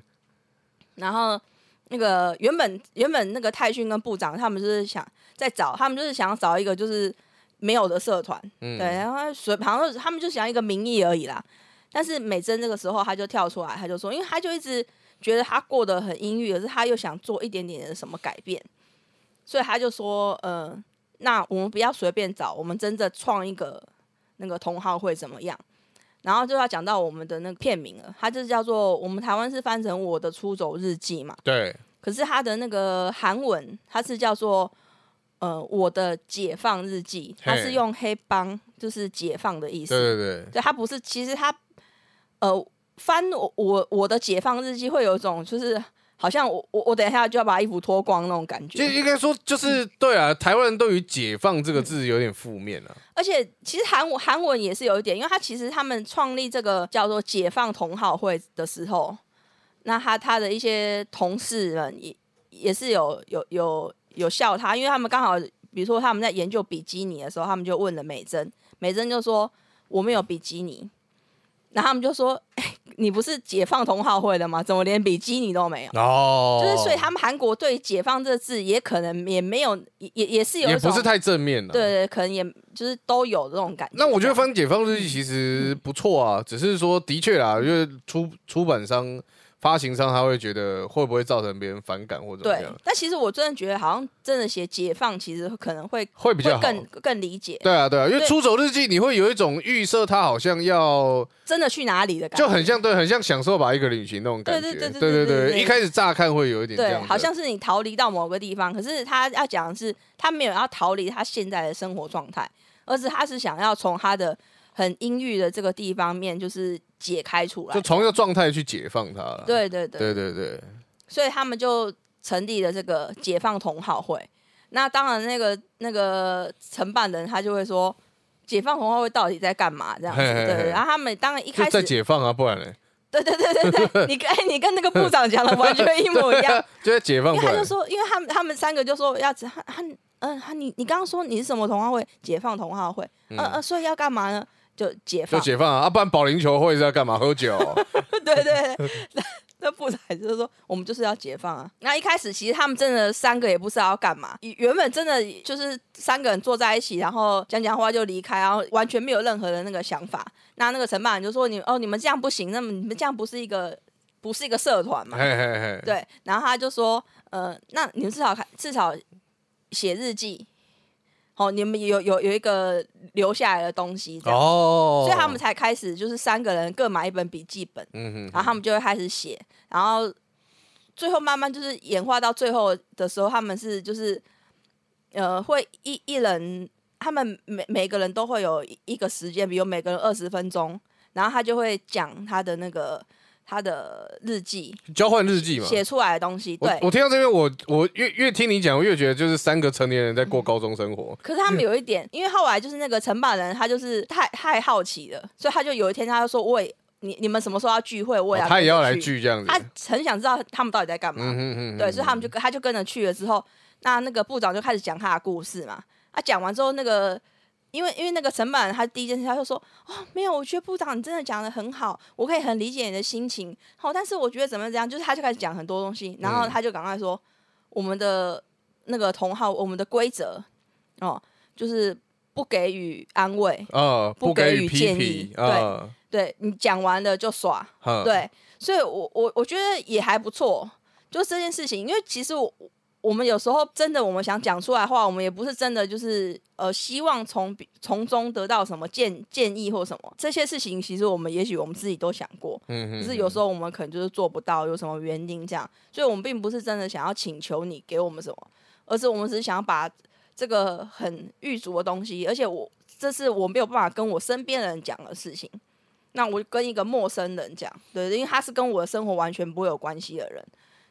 然后那个原本原本那个泰勋跟部长他们就是想在找，他们就是想要找一个就是没有的社团，嗯。对，然后随好像是他们就想要一个名义而已啦。但是美珍这个时候他就跳出来，他就说，因为他就一直觉得他过得很阴郁，可是他又想做一点点的什么改变，所以他就说，呃，那我们不要随便找，我们真的创一个那个同好会怎么样？然后就要讲到我们的那个片名了，它就是叫做我们台湾是翻成《我的出走日记》嘛，对，可是它的那个韩文它是叫做呃我的解放日记，它是用黑帮就是解放的意思，对对对，对，它不是，其实它呃翻我我我的解放日记会有一种就是好像我我我等一下就要把衣服脱光那种感觉就，应该说就是对啊，台湾人对于“解放”这个字有点负面啊。而且其实韩文韩文也是有一点，因为他其实他们创立这个叫做解放同好会的时候，那他他的一些同事们也也是有有有有笑他，因为他们刚好比如说他们在研究比基尼的时候，他们就问了美珍，美珍就说我们有比基尼，然后他们就说、哎你不是解放同好会的吗？怎么连比基尼都没有？哦，就是所以他们韩国对“解放”这个字也可能也没有也也也是有也不是太正面了。对对，可能也就是都有这种感觉。那我觉得翻解放日记其实不错啊，只是说的确啦，因为出出版商、发行商他会觉得会不会造成别人反感或者怎么样？对，但其实我真的觉得好像真的写解放，其实可能会会比较更更理解。对啊，对啊，因为《出走日记》你会有一种预设，他好像要真的去哪里的感觉，就很像对，很像享受把一个旅行那种感觉。对对对对对对，一开始乍看会有一点，对，好像是你逃离到某个地方，可是他要讲的是他没有要逃离他现在的生活状态，而是他是想要从他的。很阴郁的这个地方面就是解开出来就。从一个状态去解放它了。对对对，对对对，所以他们就成立了这个解放同好会。那当然，那个那个承办人他就会说，解放同好会到底在干嘛这样子。对，然后他们当然一开始在，解放啊，不然呢？对对对对对，你跟哎你跟那个部长讲的完全一模一样，就在解放，因为他就说，因为他们他们三个就说要他他嗯他你你刚刚说你是什么同好会？解放同好会，嗯嗯所以要干嘛呢？就解放就，解放啊，啊不然保龄球会是要干嘛？喝酒哦？对对对，那那部长就是说，我们就是要解放啊。那一开始其实他们真的三个也不知道要干嘛，原本真的就是三个人坐在一起，然后讲讲话就离开，然后完全没有任何的那个想法。那那个承办人就说：“你哦，你们这样不行，那么你们这样不是一个不是一个社团嘛？”嘿嘿嘿，对，然后他就说：“呃，那你们至少看至少写日记。”哦，你们有有有一个留下来的东西，这样，哦，所以他们才开始就是三个人各买一本笔记本，嗯哼，然后他们就会开始写，然后最后慢慢就是演化到最后的时候，他们是就是呃会一一人，他们每每个人都会有一一个时间，比如每个人二十分钟，然后他就会讲他的那个他的日记交换日记嘛。写出来的东西，对。我我听到这边，我我越越听你讲，我越觉得就是三个成年人在过高中生活。可是他们有一点，因为后来就是那个承办人，他就是太太好奇了，所以他就有一天他就说：“我也你你们什么时候要聚会？我也要、哦他也要来。”聚这样子。他很想知道他们到底在干嘛。嗯哼哼，对，所以他们就跟他就跟着去了之后，那那个部长就开始讲他的故事嘛。他讲完之后，那个因为因为那个承办人他第一件事他就说哦没有，我觉得部长你真的讲的很好，我可以很理解你的心情。好，但是我觉得怎么怎样，就是他就开始讲很多东西，然后嗯。他就赶快说我们的那个同号，我们的规则哦，就是不给予安慰，呃，不不给给予建议评啊，对你讲完了就耍，对，所以我我我觉得也还不错，就这件事情，因为其实我我们有时候真的我们想讲出来的话，我们也不是真的就是呃希望从从中得到什么建建议或什么这些事情，其实我们也许我们自己都想过，嗯哼，只是有时候我们可能就是做不到，有什么原因这样，所以我们并不是真的想要请求你给我们什么，而是我们只是想要把这个很狱卒的东西，而且我这是我没有办法跟我身边的人讲的事情。那我跟一个陌生人讲，对，因为他是跟我的生活完全不会有关系的人。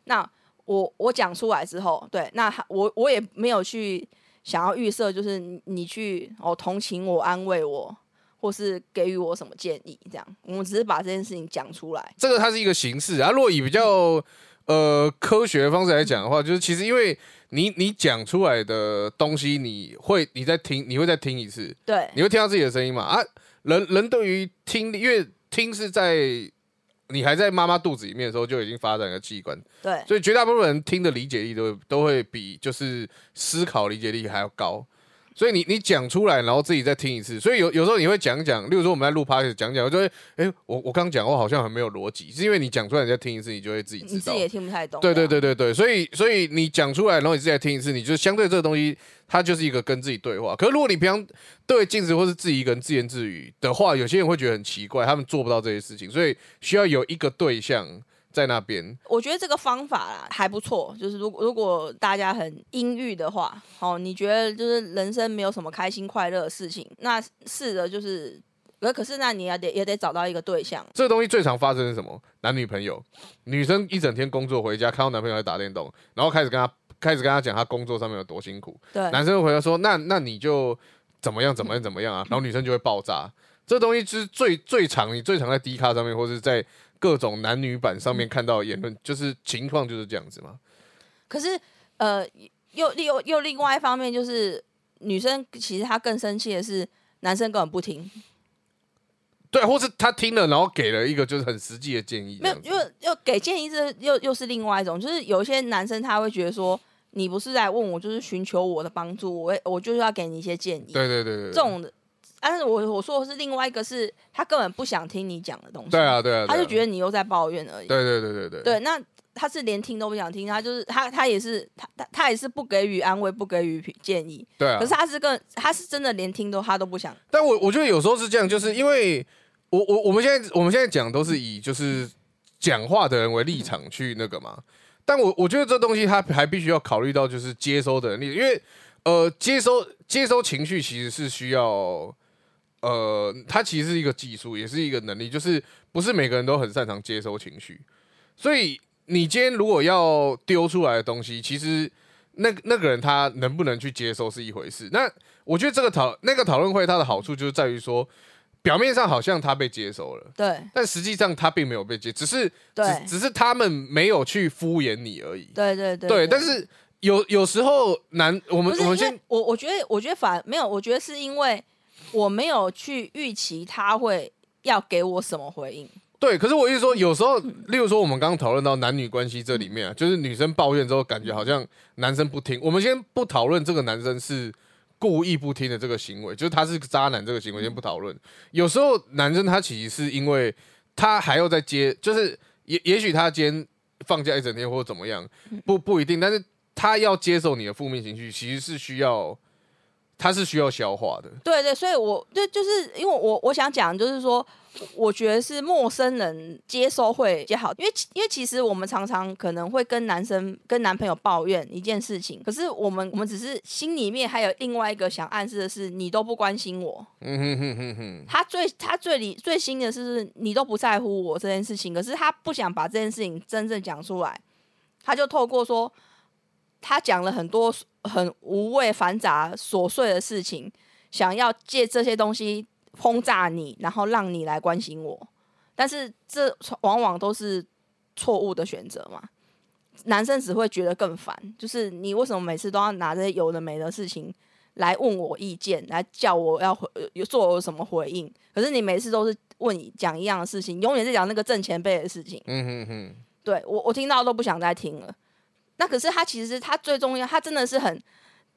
那我我讲出来之后，对，那他我我也没有去想要预设，就是你你去哦同情我、安慰我，或是给予我什么建议，这样，我们只是把这件事情讲出来。这个它是一个形式啊。若以比较呃科学的方式来讲的话，就是其实因为你你讲出来的东西，你会你再听，你会再听一次，对，你会听到自己的声音嘛？啊，人人对于听力，因为听是在你还在妈妈肚子里面的时候就已经发展了器官，对，所以绝大部分人听的理解力都都会比就是思考理解力还要高。所以你你讲出来，然后自己再听一次。所以有有时候你会讲讲，例如说我们在录 p o d 讲讲，我就会，哎、我我刚讲话好像很没有逻辑，是因为你讲出来，你再听一次，你就会自己知道你自己。也听不太懂。对对，对对对，所以所以你讲出来，然后你自己再听一次，你就相对这个东西，它就是一个跟自己对话。可是如果你平常对镜子或是自己一个人自言自语的话，有些人会觉得很奇怪，他们做不到这些事情，所以需要有一个对象在那边。我觉得这个方法啦还不错。就是如果如果大家很阴郁的话，哦，你觉得就是人生没有什么开心快乐的事情，那是的，就是。可可是，那你也得也得找到一个对象，这个东西最常发生是什么？男女朋友，女生一整天工作回家，看到男朋友在打电动，然后开始跟他开始跟他讲他工作上面有多辛苦，对，男生会回来说：“那那你就怎么样怎么样怎么样啊？”然后女生就会爆炸。这东西就是最最常你最常在 D 卡上面，或是在各种男女版上面看到的言论，就是情况就是这样子嘛。可是呃，又又又另外一方面就是女生其实她更生气的是男生根本不听，对，或是他听了，然后给了一个就是很实际的建议，没有，因为又给建议这又又是另外一种，就是有一些男生他会觉得说，你不是在问我，就是寻求我的帮助，我我就是要给你一些建议。对对对对，对这种的，但是我我说的是另外一个是，他根本不想听你讲的东西，对啊对啊，他就觉得得你又在抱怨而已。对对对对对。对，那他是连听都不想听，他就是他他也是他他他也是不给予安慰，不给予建议，对啊。可是他是更他是真的连听都他都不想。但我我觉得有时候是这样，就是因为我我我们现在我们现在讲都是以就是讲话的人为立场去那个嘛，但我我觉得这东西他还必须要考虑到就是接收的能力，因为呃接收接收情绪其实是需要呃它其实是一个技术，也是一个能力，就是不是每个人都很擅长接收情绪，所以你今天如果要丢出来的东西，其实那那个人他能不能去接收是一回事。那我觉得这个讨那个讨论会它的好处就是在于说，表面上好像他被接收了，对但实际上他并没有被接，只是只只是他们没有去敷衍你而已。对对对对，但是有有时候难我们我们先我我觉得我觉得反没有，我觉得是因为我没有去预期他会要给我什么回应。对，可是我意思说，有时候，例如说我们刚刚讨论到男女关系这里面啊，就是女生抱怨之后，感觉好像男生不听。我们先不讨论这个男生是故意不听的这个行为，就是他是渣男这个行为，先不讨论。有时候男生他其实是因为他还要再接，就是也也许他今天放假一整天或者怎么样，不不一定，但是他要接受你的负面情绪，其实是需要，他是需要消化的。对对，所以我就就是因为我我想讲，就是说，我觉得是陌生人接收会比较好，因为因为其实我们常常可能会跟男生跟男朋友抱怨一件事情，可是我们我们只是心里面还有另外一个想暗示的是，你都不关心我。嗯哼哼哼哼，他最他最里最新的是你都不在乎我这件事情，可是他不想把这件事情真正讲出来，他就透过说他讲了很多很无谓、繁杂、琐碎的事情，想要借这些东西轰炸你，然后让你来关心我。但是这往往都是错误的选择嘛。男生只会觉得更烦，就是你为什么每次都要拿这些有的没的事情来问我意见，来叫我要回呃做我什么回应？可是你每次都是问你讲一样的事情，永远是讲那个挣前辈的事情。嗯哼哼，对我我听到都不想再听了。那可是他其实他最重要，他真的是很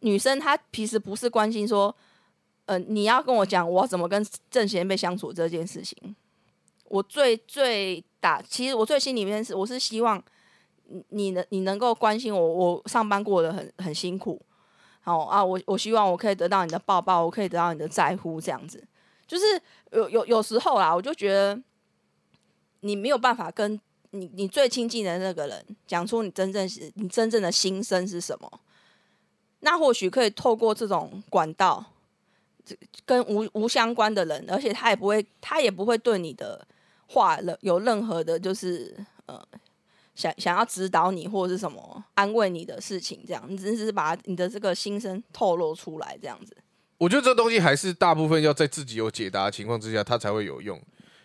女生，她其实不是关心说，呃，你要跟我讲我怎么跟郑贤被相处这件事情。我最最打，其实我最心里面是，我是希望你你能你能够关心我，我上班过得很很辛苦，好啊，我我希望我可以得到你的抱抱，我可以得到你的在乎，这样子，就是有有有时候啦，我就觉得你没有办法跟你你最亲近的那个人讲出你真正是你真正的心声是什么，那或许可以透过这种管道，跟无无相关的人，而且他也不会他也不会对你的话了有任何的，就是呃想想要指导你或者是什么安慰你的事情，这样你只是把你的这个心声透露出来，这样子。我觉得这东西还是大部分要在自己有解答的情况之下，它才会有用。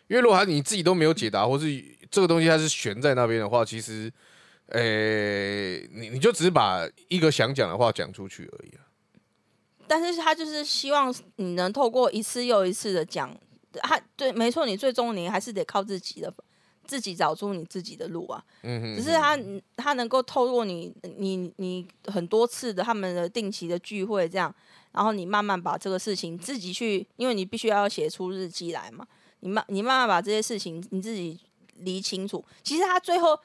因为如果你自己都没有解答，或是这个东西它是悬在那边的话，其实，诶、你你就只是把一个想讲的话讲出去而已啊。但是他就是希望你能透过一次又一次的讲，他对，没错，你最终你还是得靠自己的，自己找出你自己的路啊。嗯哼，只是他他能够透过你你你很多次的他们的定期的聚会这样，然后你慢慢把这个事情自己去，因为你必须要写出日记来嘛，你慢你慢慢把这些事情你自己理清楚。其实他最后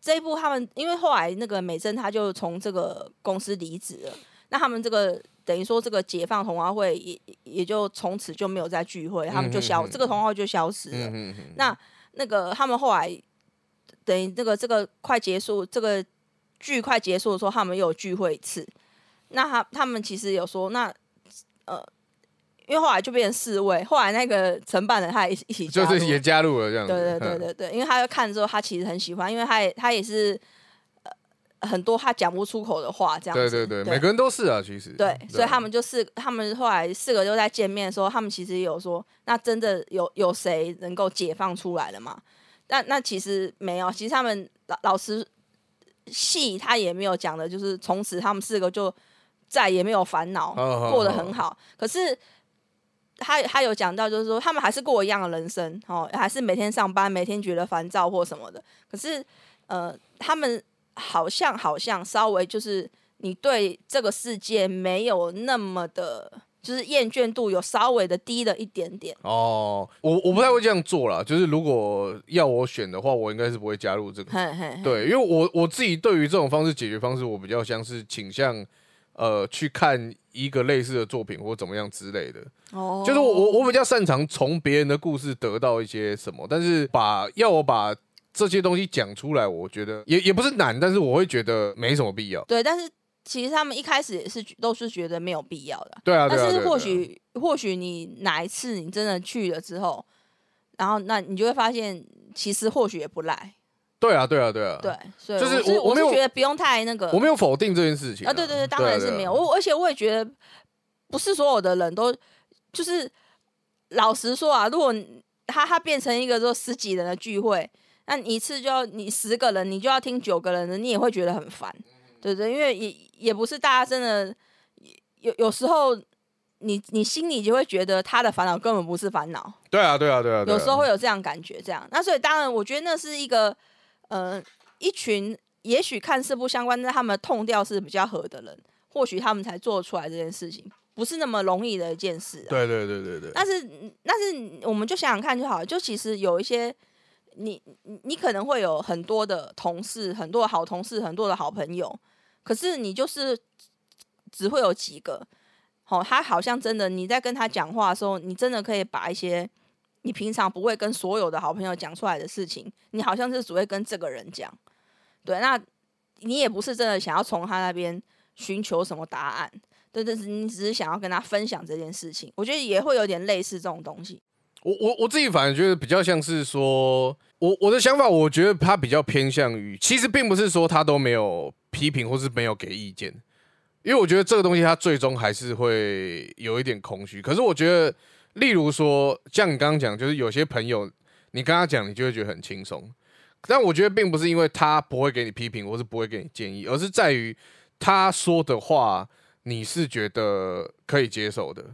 这一步，他们因为后来那个美珍他就从这个公司离职了，那他们这个等于说这个解放同花会也也就从此就没有再聚会，他们就消、这个同花会就消失了。那那个他们后来等于这个这个快结束，这个剧快结束的时候，他们又有聚会一次。那他他们其实有说，那呃，因为后来就变成四位，后来那个承办人他也一起就是也加入了这样子。对对对嗯，对对，因为他看之后，他其实很喜欢，因为他也他也是呃很多他讲不出口的话，这样子。对对对，每个人都是啊，其实。对，所以他们就四，他们后来四个都在见面的时候，他们其实也有说，那真的有有谁能够解放出来了吗？那那其实没有，其实他们老老师戏他也没有讲的，就是从此他们四个就再也没有烦恼，过得好很好。可是他他有讲到，就是说他们还是过一样的人生，哦，还是每天上班，每天觉得烦躁或什么的。可是呃，他们好像好像稍微就是你对这个世界没有那么的，就是厌倦度有稍微的低了一点点。哦，我我不太会这样做啦，就是如果要我选的话，我应该是不会加入这个。嘿嘿嘿，对，因为我我自己对于这种方式解决方式，我比较像是倾向呃去看一个类似的作品或怎么样之类的。哦就是我我我比较擅长从别人的故事得到一些什么，但是把要我把这些东西讲出来，我觉得也也不是难，但是我会觉得没什么必要。对，但是其实他们一开始也是都是觉得没有必要的。对啊，但是或许或许你哪一次你真的去了之后，然后那你就会发现，其实或许也不赖。对啊，对啊，对啊，对，所以就是我是我我没有是觉得不用太那个我没有否定这件事情啊，对对对，当然是没有。我而且我也觉得，不是所有的人都就是老实说啊，如果他他变成一个说十几人的聚会，那你一次就要你十个人，你就要听九个人的，你也会觉得很烦，对不对？因为也也不是大家真的有有时候你你心里就会觉得他的烦恼根本不是烦恼，对啊，对啊，对啊，对啊有时候会有这样感觉，这样。那所以当然，我觉得那是一个呃一群也许看似不相关，但他们痛调是比较合的人，或许他们才做出来这件事情，不是那么容易的一件事、啊。对对对对对，但是但是我们就想想看就好，就其实有一些。你你你可能会有很多的同事，很多的好同事，很多的好朋友，可是你就是只会有几个，哦，他好像真的你在跟他讲话的时候，你真的可以把一些你平常不会跟所有的好朋友讲出来的事情，你好像是只会跟这个人讲。对，那你也不是真的想要从他那边寻求什么答案，对，但是你只是想要跟他分享这件事情。我觉得也会有点类似这种东西。我我我自己反而觉得比较像是说，我我的想法，我觉得他比较偏向于，其实并不是说他都没有批评或是没有给意见，因为我觉得这个东西他最终还是会有一点空虚。可是我觉得，例如说像你刚刚讲，就是有些朋友你跟他讲，你就会觉得很轻松，但我觉得并不是因为他不会给你批评或是不会给你建议，而是在于他说的话你是觉得可以接受的。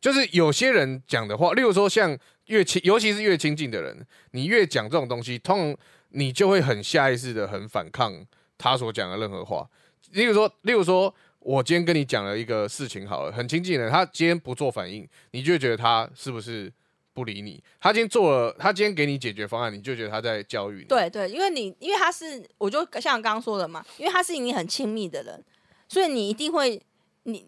就是有些人讲的话，例如说像越亲，尤其是越亲近的人，你越讲这种东西，通常你就会很下意识的很反抗他所讲的任何话。例如说，例如说我今天跟你讲了一个事情，好了，很亲近的人，他今天不做反应，你就会觉得他是不是不理你？他今天做了，他今天给你解决方案，你就觉得他在教育你。对对，因为你因为他是，我就像刚刚说的嘛，因为他是你很亲密的人，所以你一定会你。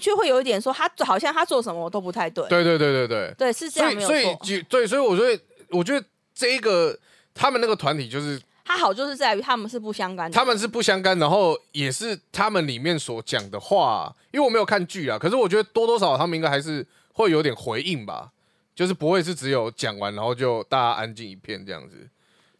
就会有一点说他好像他做什么都不太对，对对对对对，对是这样没有所以错。所以对，所以我觉得我觉得这一个他们那个团体就是他好就是在于他们是不相干的，他们是不相干，然后也是他们里面所讲的话，因为我没有看剧啊，可是我觉得多多少少他们应该还是会有点回应吧，就是不会是只有讲完然后就大家安静一片这样子，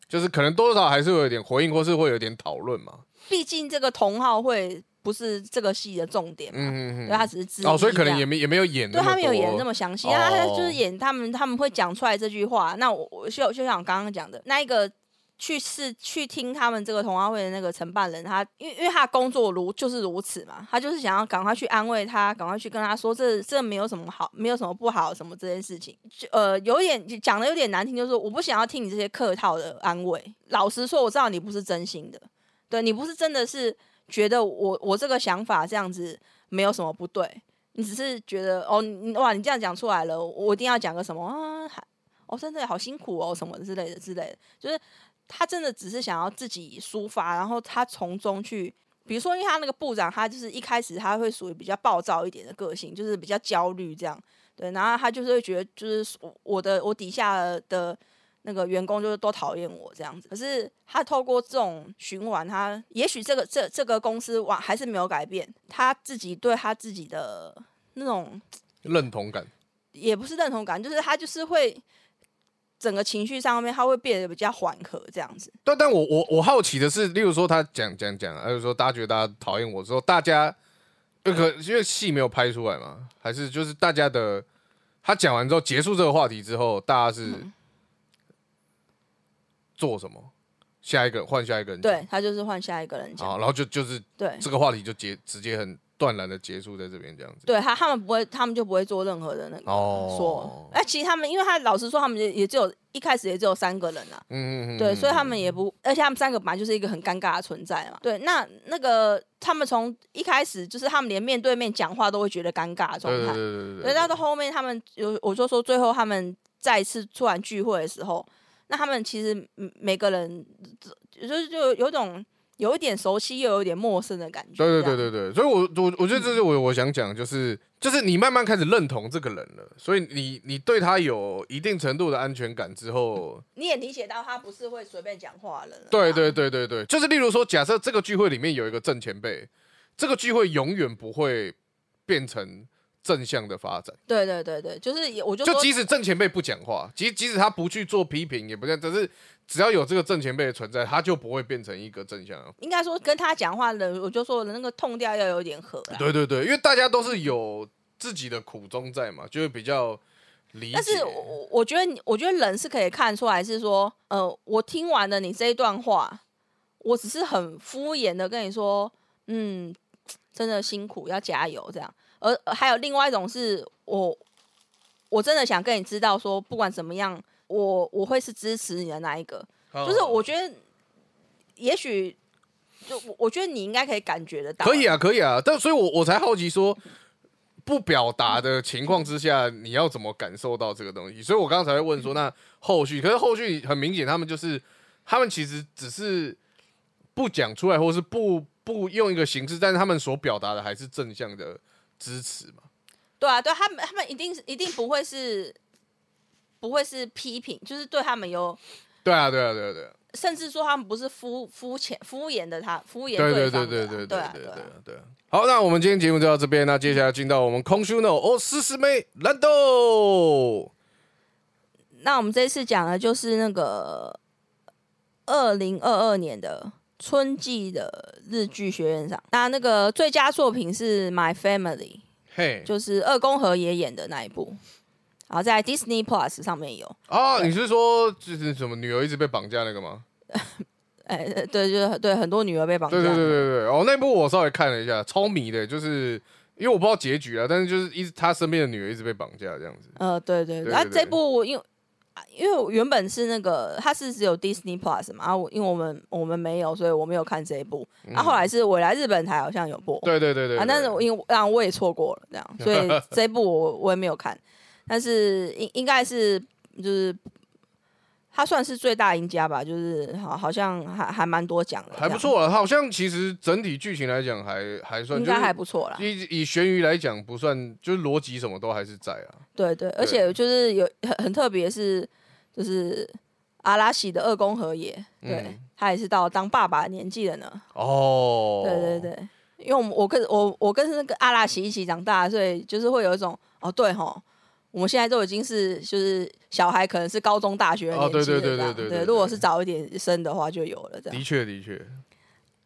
就是可能多多少少还是会有点回应，或是会有点讨论嘛。毕竟这个同号会不是这个戏的重点嘛，嗯嗯对，他只是之一哦，所以可能也没也没有演对他没有演那么详细，哦。他就是演他们他们会讲出来这句话。那我我就就像我刚刚讲的，那一个去试去听他们这个同话会的那个承办人，他因为因为他工作如就是如此嘛，他就是想要赶快去安慰他，赶快去跟他说这这没有什么好，没有什么不好什么这件事情，就呃有点讲的有点难听，就是我不想要听你这些客套的安慰。老实说，我知道你不是真心的，对你不是真的是。觉得我我这个想法这样子没有什么不对，你只是觉得哦，哇，你这样讲出来了，我一定要讲个什么啊？还哦，真的好辛苦哦，什么之类的之类的，就是他真的只是想要自己抒发，然后他从中去，比如说，因为他那个部长，他就是一开始他会属于比较暴躁一点的个性，就是比较焦虑这样，对，然后他就是会觉得，就是我的我底下的。那个员工就是都讨厌我这样子，可是他透过这种循环，他也许这个这这个公司哇还是没有改变，他自己对他自己的那种认同感，也不是认同感，就是他就是会整个情绪上面他会变得比较缓和这样子。但但我我我好奇的是，例如说他讲讲讲，还是说大家觉得大家讨厌我之后，大家可因为戏没有拍出来嘛，还是就是大家的他讲完之后结束这个话题之后，大家是。嗯做什么？下一个换下一个人，对他就是换下一个人讲，然后就就是对这个话题就结直接很断然的结束在这边这样子。对他他们不会，他们就不会做任何的那个哦说。哎，其实他们，因为他老实说，他们也也只有一开始也只有三个人啊，嗯嗯嗯，对，所以他们也不，而且他们三个本来就是一个很尴尬的存在嘛。对，那那个他们从一开始就是他们连面对面讲话都会觉得尴尬的状态，对对对对对，到到后面他们有，我就说最后他们再一次突然聚会的时候。那他们其实每个人就是就有种有一点熟悉又有点陌生的感觉。对对对对对，所以我我我觉得这是我我想讲，就是就是你慢慢开始认同这个人了，所以你你对他有一定程度的安全感之后，你也理解到他不是会随便讲话的人。对对对对对，就是例如说，假设这个聚会里面有一个正前辈，这个聚会永远不会变成正向的发展。对对对对，就是也我就说就即使正前辈不讲话，即即使他不去做批评，也不这样，只是只要有这个正前辈的存在，他就不会变成一个正向的。应该说跟他讲话的，我就说的那个痛调要有点合啦。对对对，因为大家都是有自己的苦衷在嘛，就会比较理解。但是我我觉得你，我觉得人是可以看出来，是说，呃，我听完了你这一段话，我只是很敷衍的跟你说，嗯，真的辛苦，要加油这样。而而还有另外一种是我，我真的想跟你知道说，不管怎么样，我我会是支持你的那一个。就是我觉得，也许就我我觉得你应该可以感觉得到，可以啊，可以啊，但所以我我才好奇说，不表达的情况之下，你要怎么感受到这个东西？所以我刚才会问说，那后续，可是后续很明显，他们就是他们其实只是不讲出来，或是不不用一个形式，但是他们所表达的还是正向的支持嘛。对啊，对他们，他们一定是一定不会是不会是批评，就是对他们有，对啊，对啊，对啊，对啊，甚至说他们不是敷肤浅敷衍的他敷衍对对方的啊对对对对啊对啊对对。好，那我们今天节目就到这边，那接下来进到我们空虚 no 哦，思思妹蓝豆。那我们这一次讲的就是那个二零二二年的春季的日剧学院赏，那那个最佳作品是《My Family》，嘿，就是二宫和也演的那一部，然后在 Disney Plus 上面有。啊，你是说就是什么女儿一直被绑架那个吗？哎，对，就是对很多女儿被绑架。对对对对对，哦，那部我稍微看了一下，超迷的，就是因为我不知道结局啊，但是就是一直他身边的女儿一直被绑架这样子。呃，对对对，然后对对对这部因为啊因为我原本是那个它是只有 Disney Plus 嘛，然后我因为我们我们没有，所以我没有看这一部。然后后来是我来日本台好像有播，嗯对对对对啊，但是我因为然后我也错过了这样，所以 这一部我我也没有看，但是应应该是就是。他算是最大赢家吧，就是好，好像还还蛮多奖的，还不错了，好像其实整体剧情来讲还还算，应该还不错啦。以以悬疑来讲不算，就是逻辑什么都还是在啊。对对，而且就是有很很特别是，就是阿拉西的二宫和也，对、嗯他也是到当爸爸的年纪了呢。哦，对对对，因为我们我跟我我跟那个阿拉西一起长大，所以就是会有一种哦，对吼，我们现在都已经是就是小孩可能是高中大学的哦年纪了对对对对对对对如果是早一点生的话就有了这样的。确的确，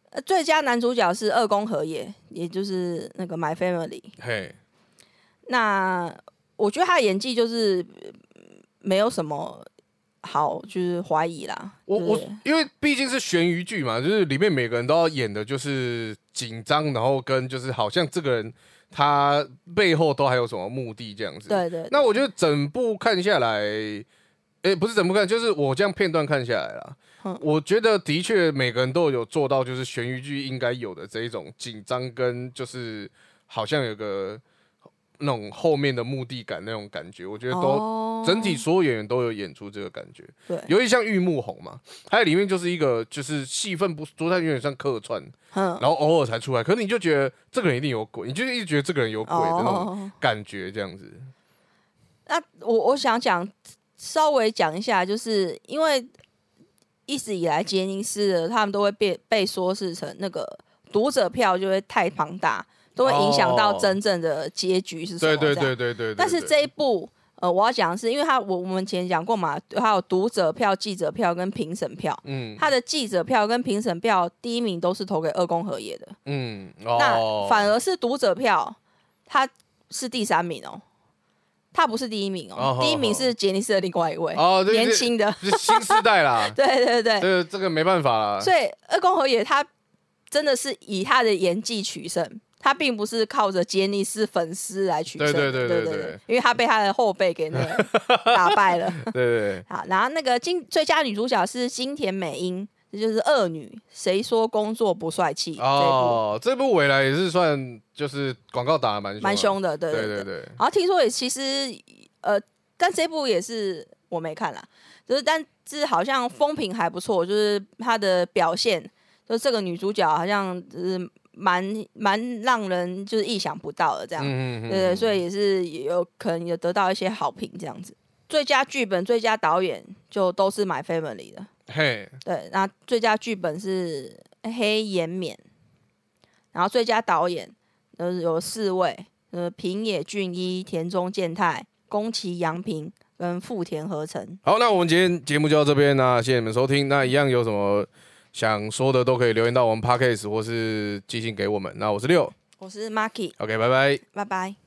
呃最佳男主角是二宫和也，也就是那个 My Family。嘿，那我觉得他的演技就是呃没有什么好就是怀疑啦。我我因为毕竟是悬疑剧嘛，就是里面每个人都要演的就是紧张，然后跟就是好像这个人他背后都还有什么目的这样子。对对，那我觉得整部看下来，诶、不是整部看，就是我这样片段看下来啦。嗯我觉得的确每个人都有做到，就是悬疑剧应该有的这一种紧张跟就是好像有个那种后面的目的感那种感觉，我觉得都、哦整体所有演员都有演出这个感觉。对，尤其像玉木宏嘛，他在里面就是一个就是戏份不多，他有点像客串，嗯，然后偶尔才出来，可是你就觉得这个人一定有鬼，你就一直觉得这个人有鬼的那种哦，感觉，这样子。那我我想讲稍微讲一下，就是因为一直以来杰尼斯的他们都会被被说是成那个读者票就会太庞大，都会影响到哦真正的结局是什么对对对对对对。但是对这一部，呃，我要讲的是，因为他我我们前讲过嘛，还有读者票、记者票跟评审票。嗯他的记者票跟评审票第一名都是投给二宫和也的，嗯那哦，反而是读者票，他是第三名哦，他不是第一名哦，哦第一名是杰尼斯的另外一位、哦年轻的，是新时代啦，对对对，这个这个没办法啦。所以二宫和也他真的是以他的演技取胜。他并不是靠着杰尼斯粉丝来取胜的，对对对对对对因为他被他的后辈给那个打败了。对对对，好，然后那个金最佳女主角是金田美英，这就是恶女。谁说工作不帅气？哦，这部未来也是算就是广告打的蛮蛮凶的，的，对对对对对，然后听说也其实呃，但这部也是我没看啦，就是但是好像风评还不错，就是她的表现，就是这个女主角好像就是蛮蛮让人就是意想不到的这样。嗯嗯对对，所以也是有可能有得到一些好评这样子。最佳剧本、最佳导演就都是 My Family 的。嘿，对，那最佳剧本是黑岩勉，然后最佳导演呃有四位，呃平野俊一、田中健太、宫崎洋平跟富田和成。好，那我们今天节目就到这边那谢谢你们收听。那一样有什么想说的都可以留言到我们 podcast 或是寄信给我们。那我是六我是 Marky，，OK，拜拜。拜拜。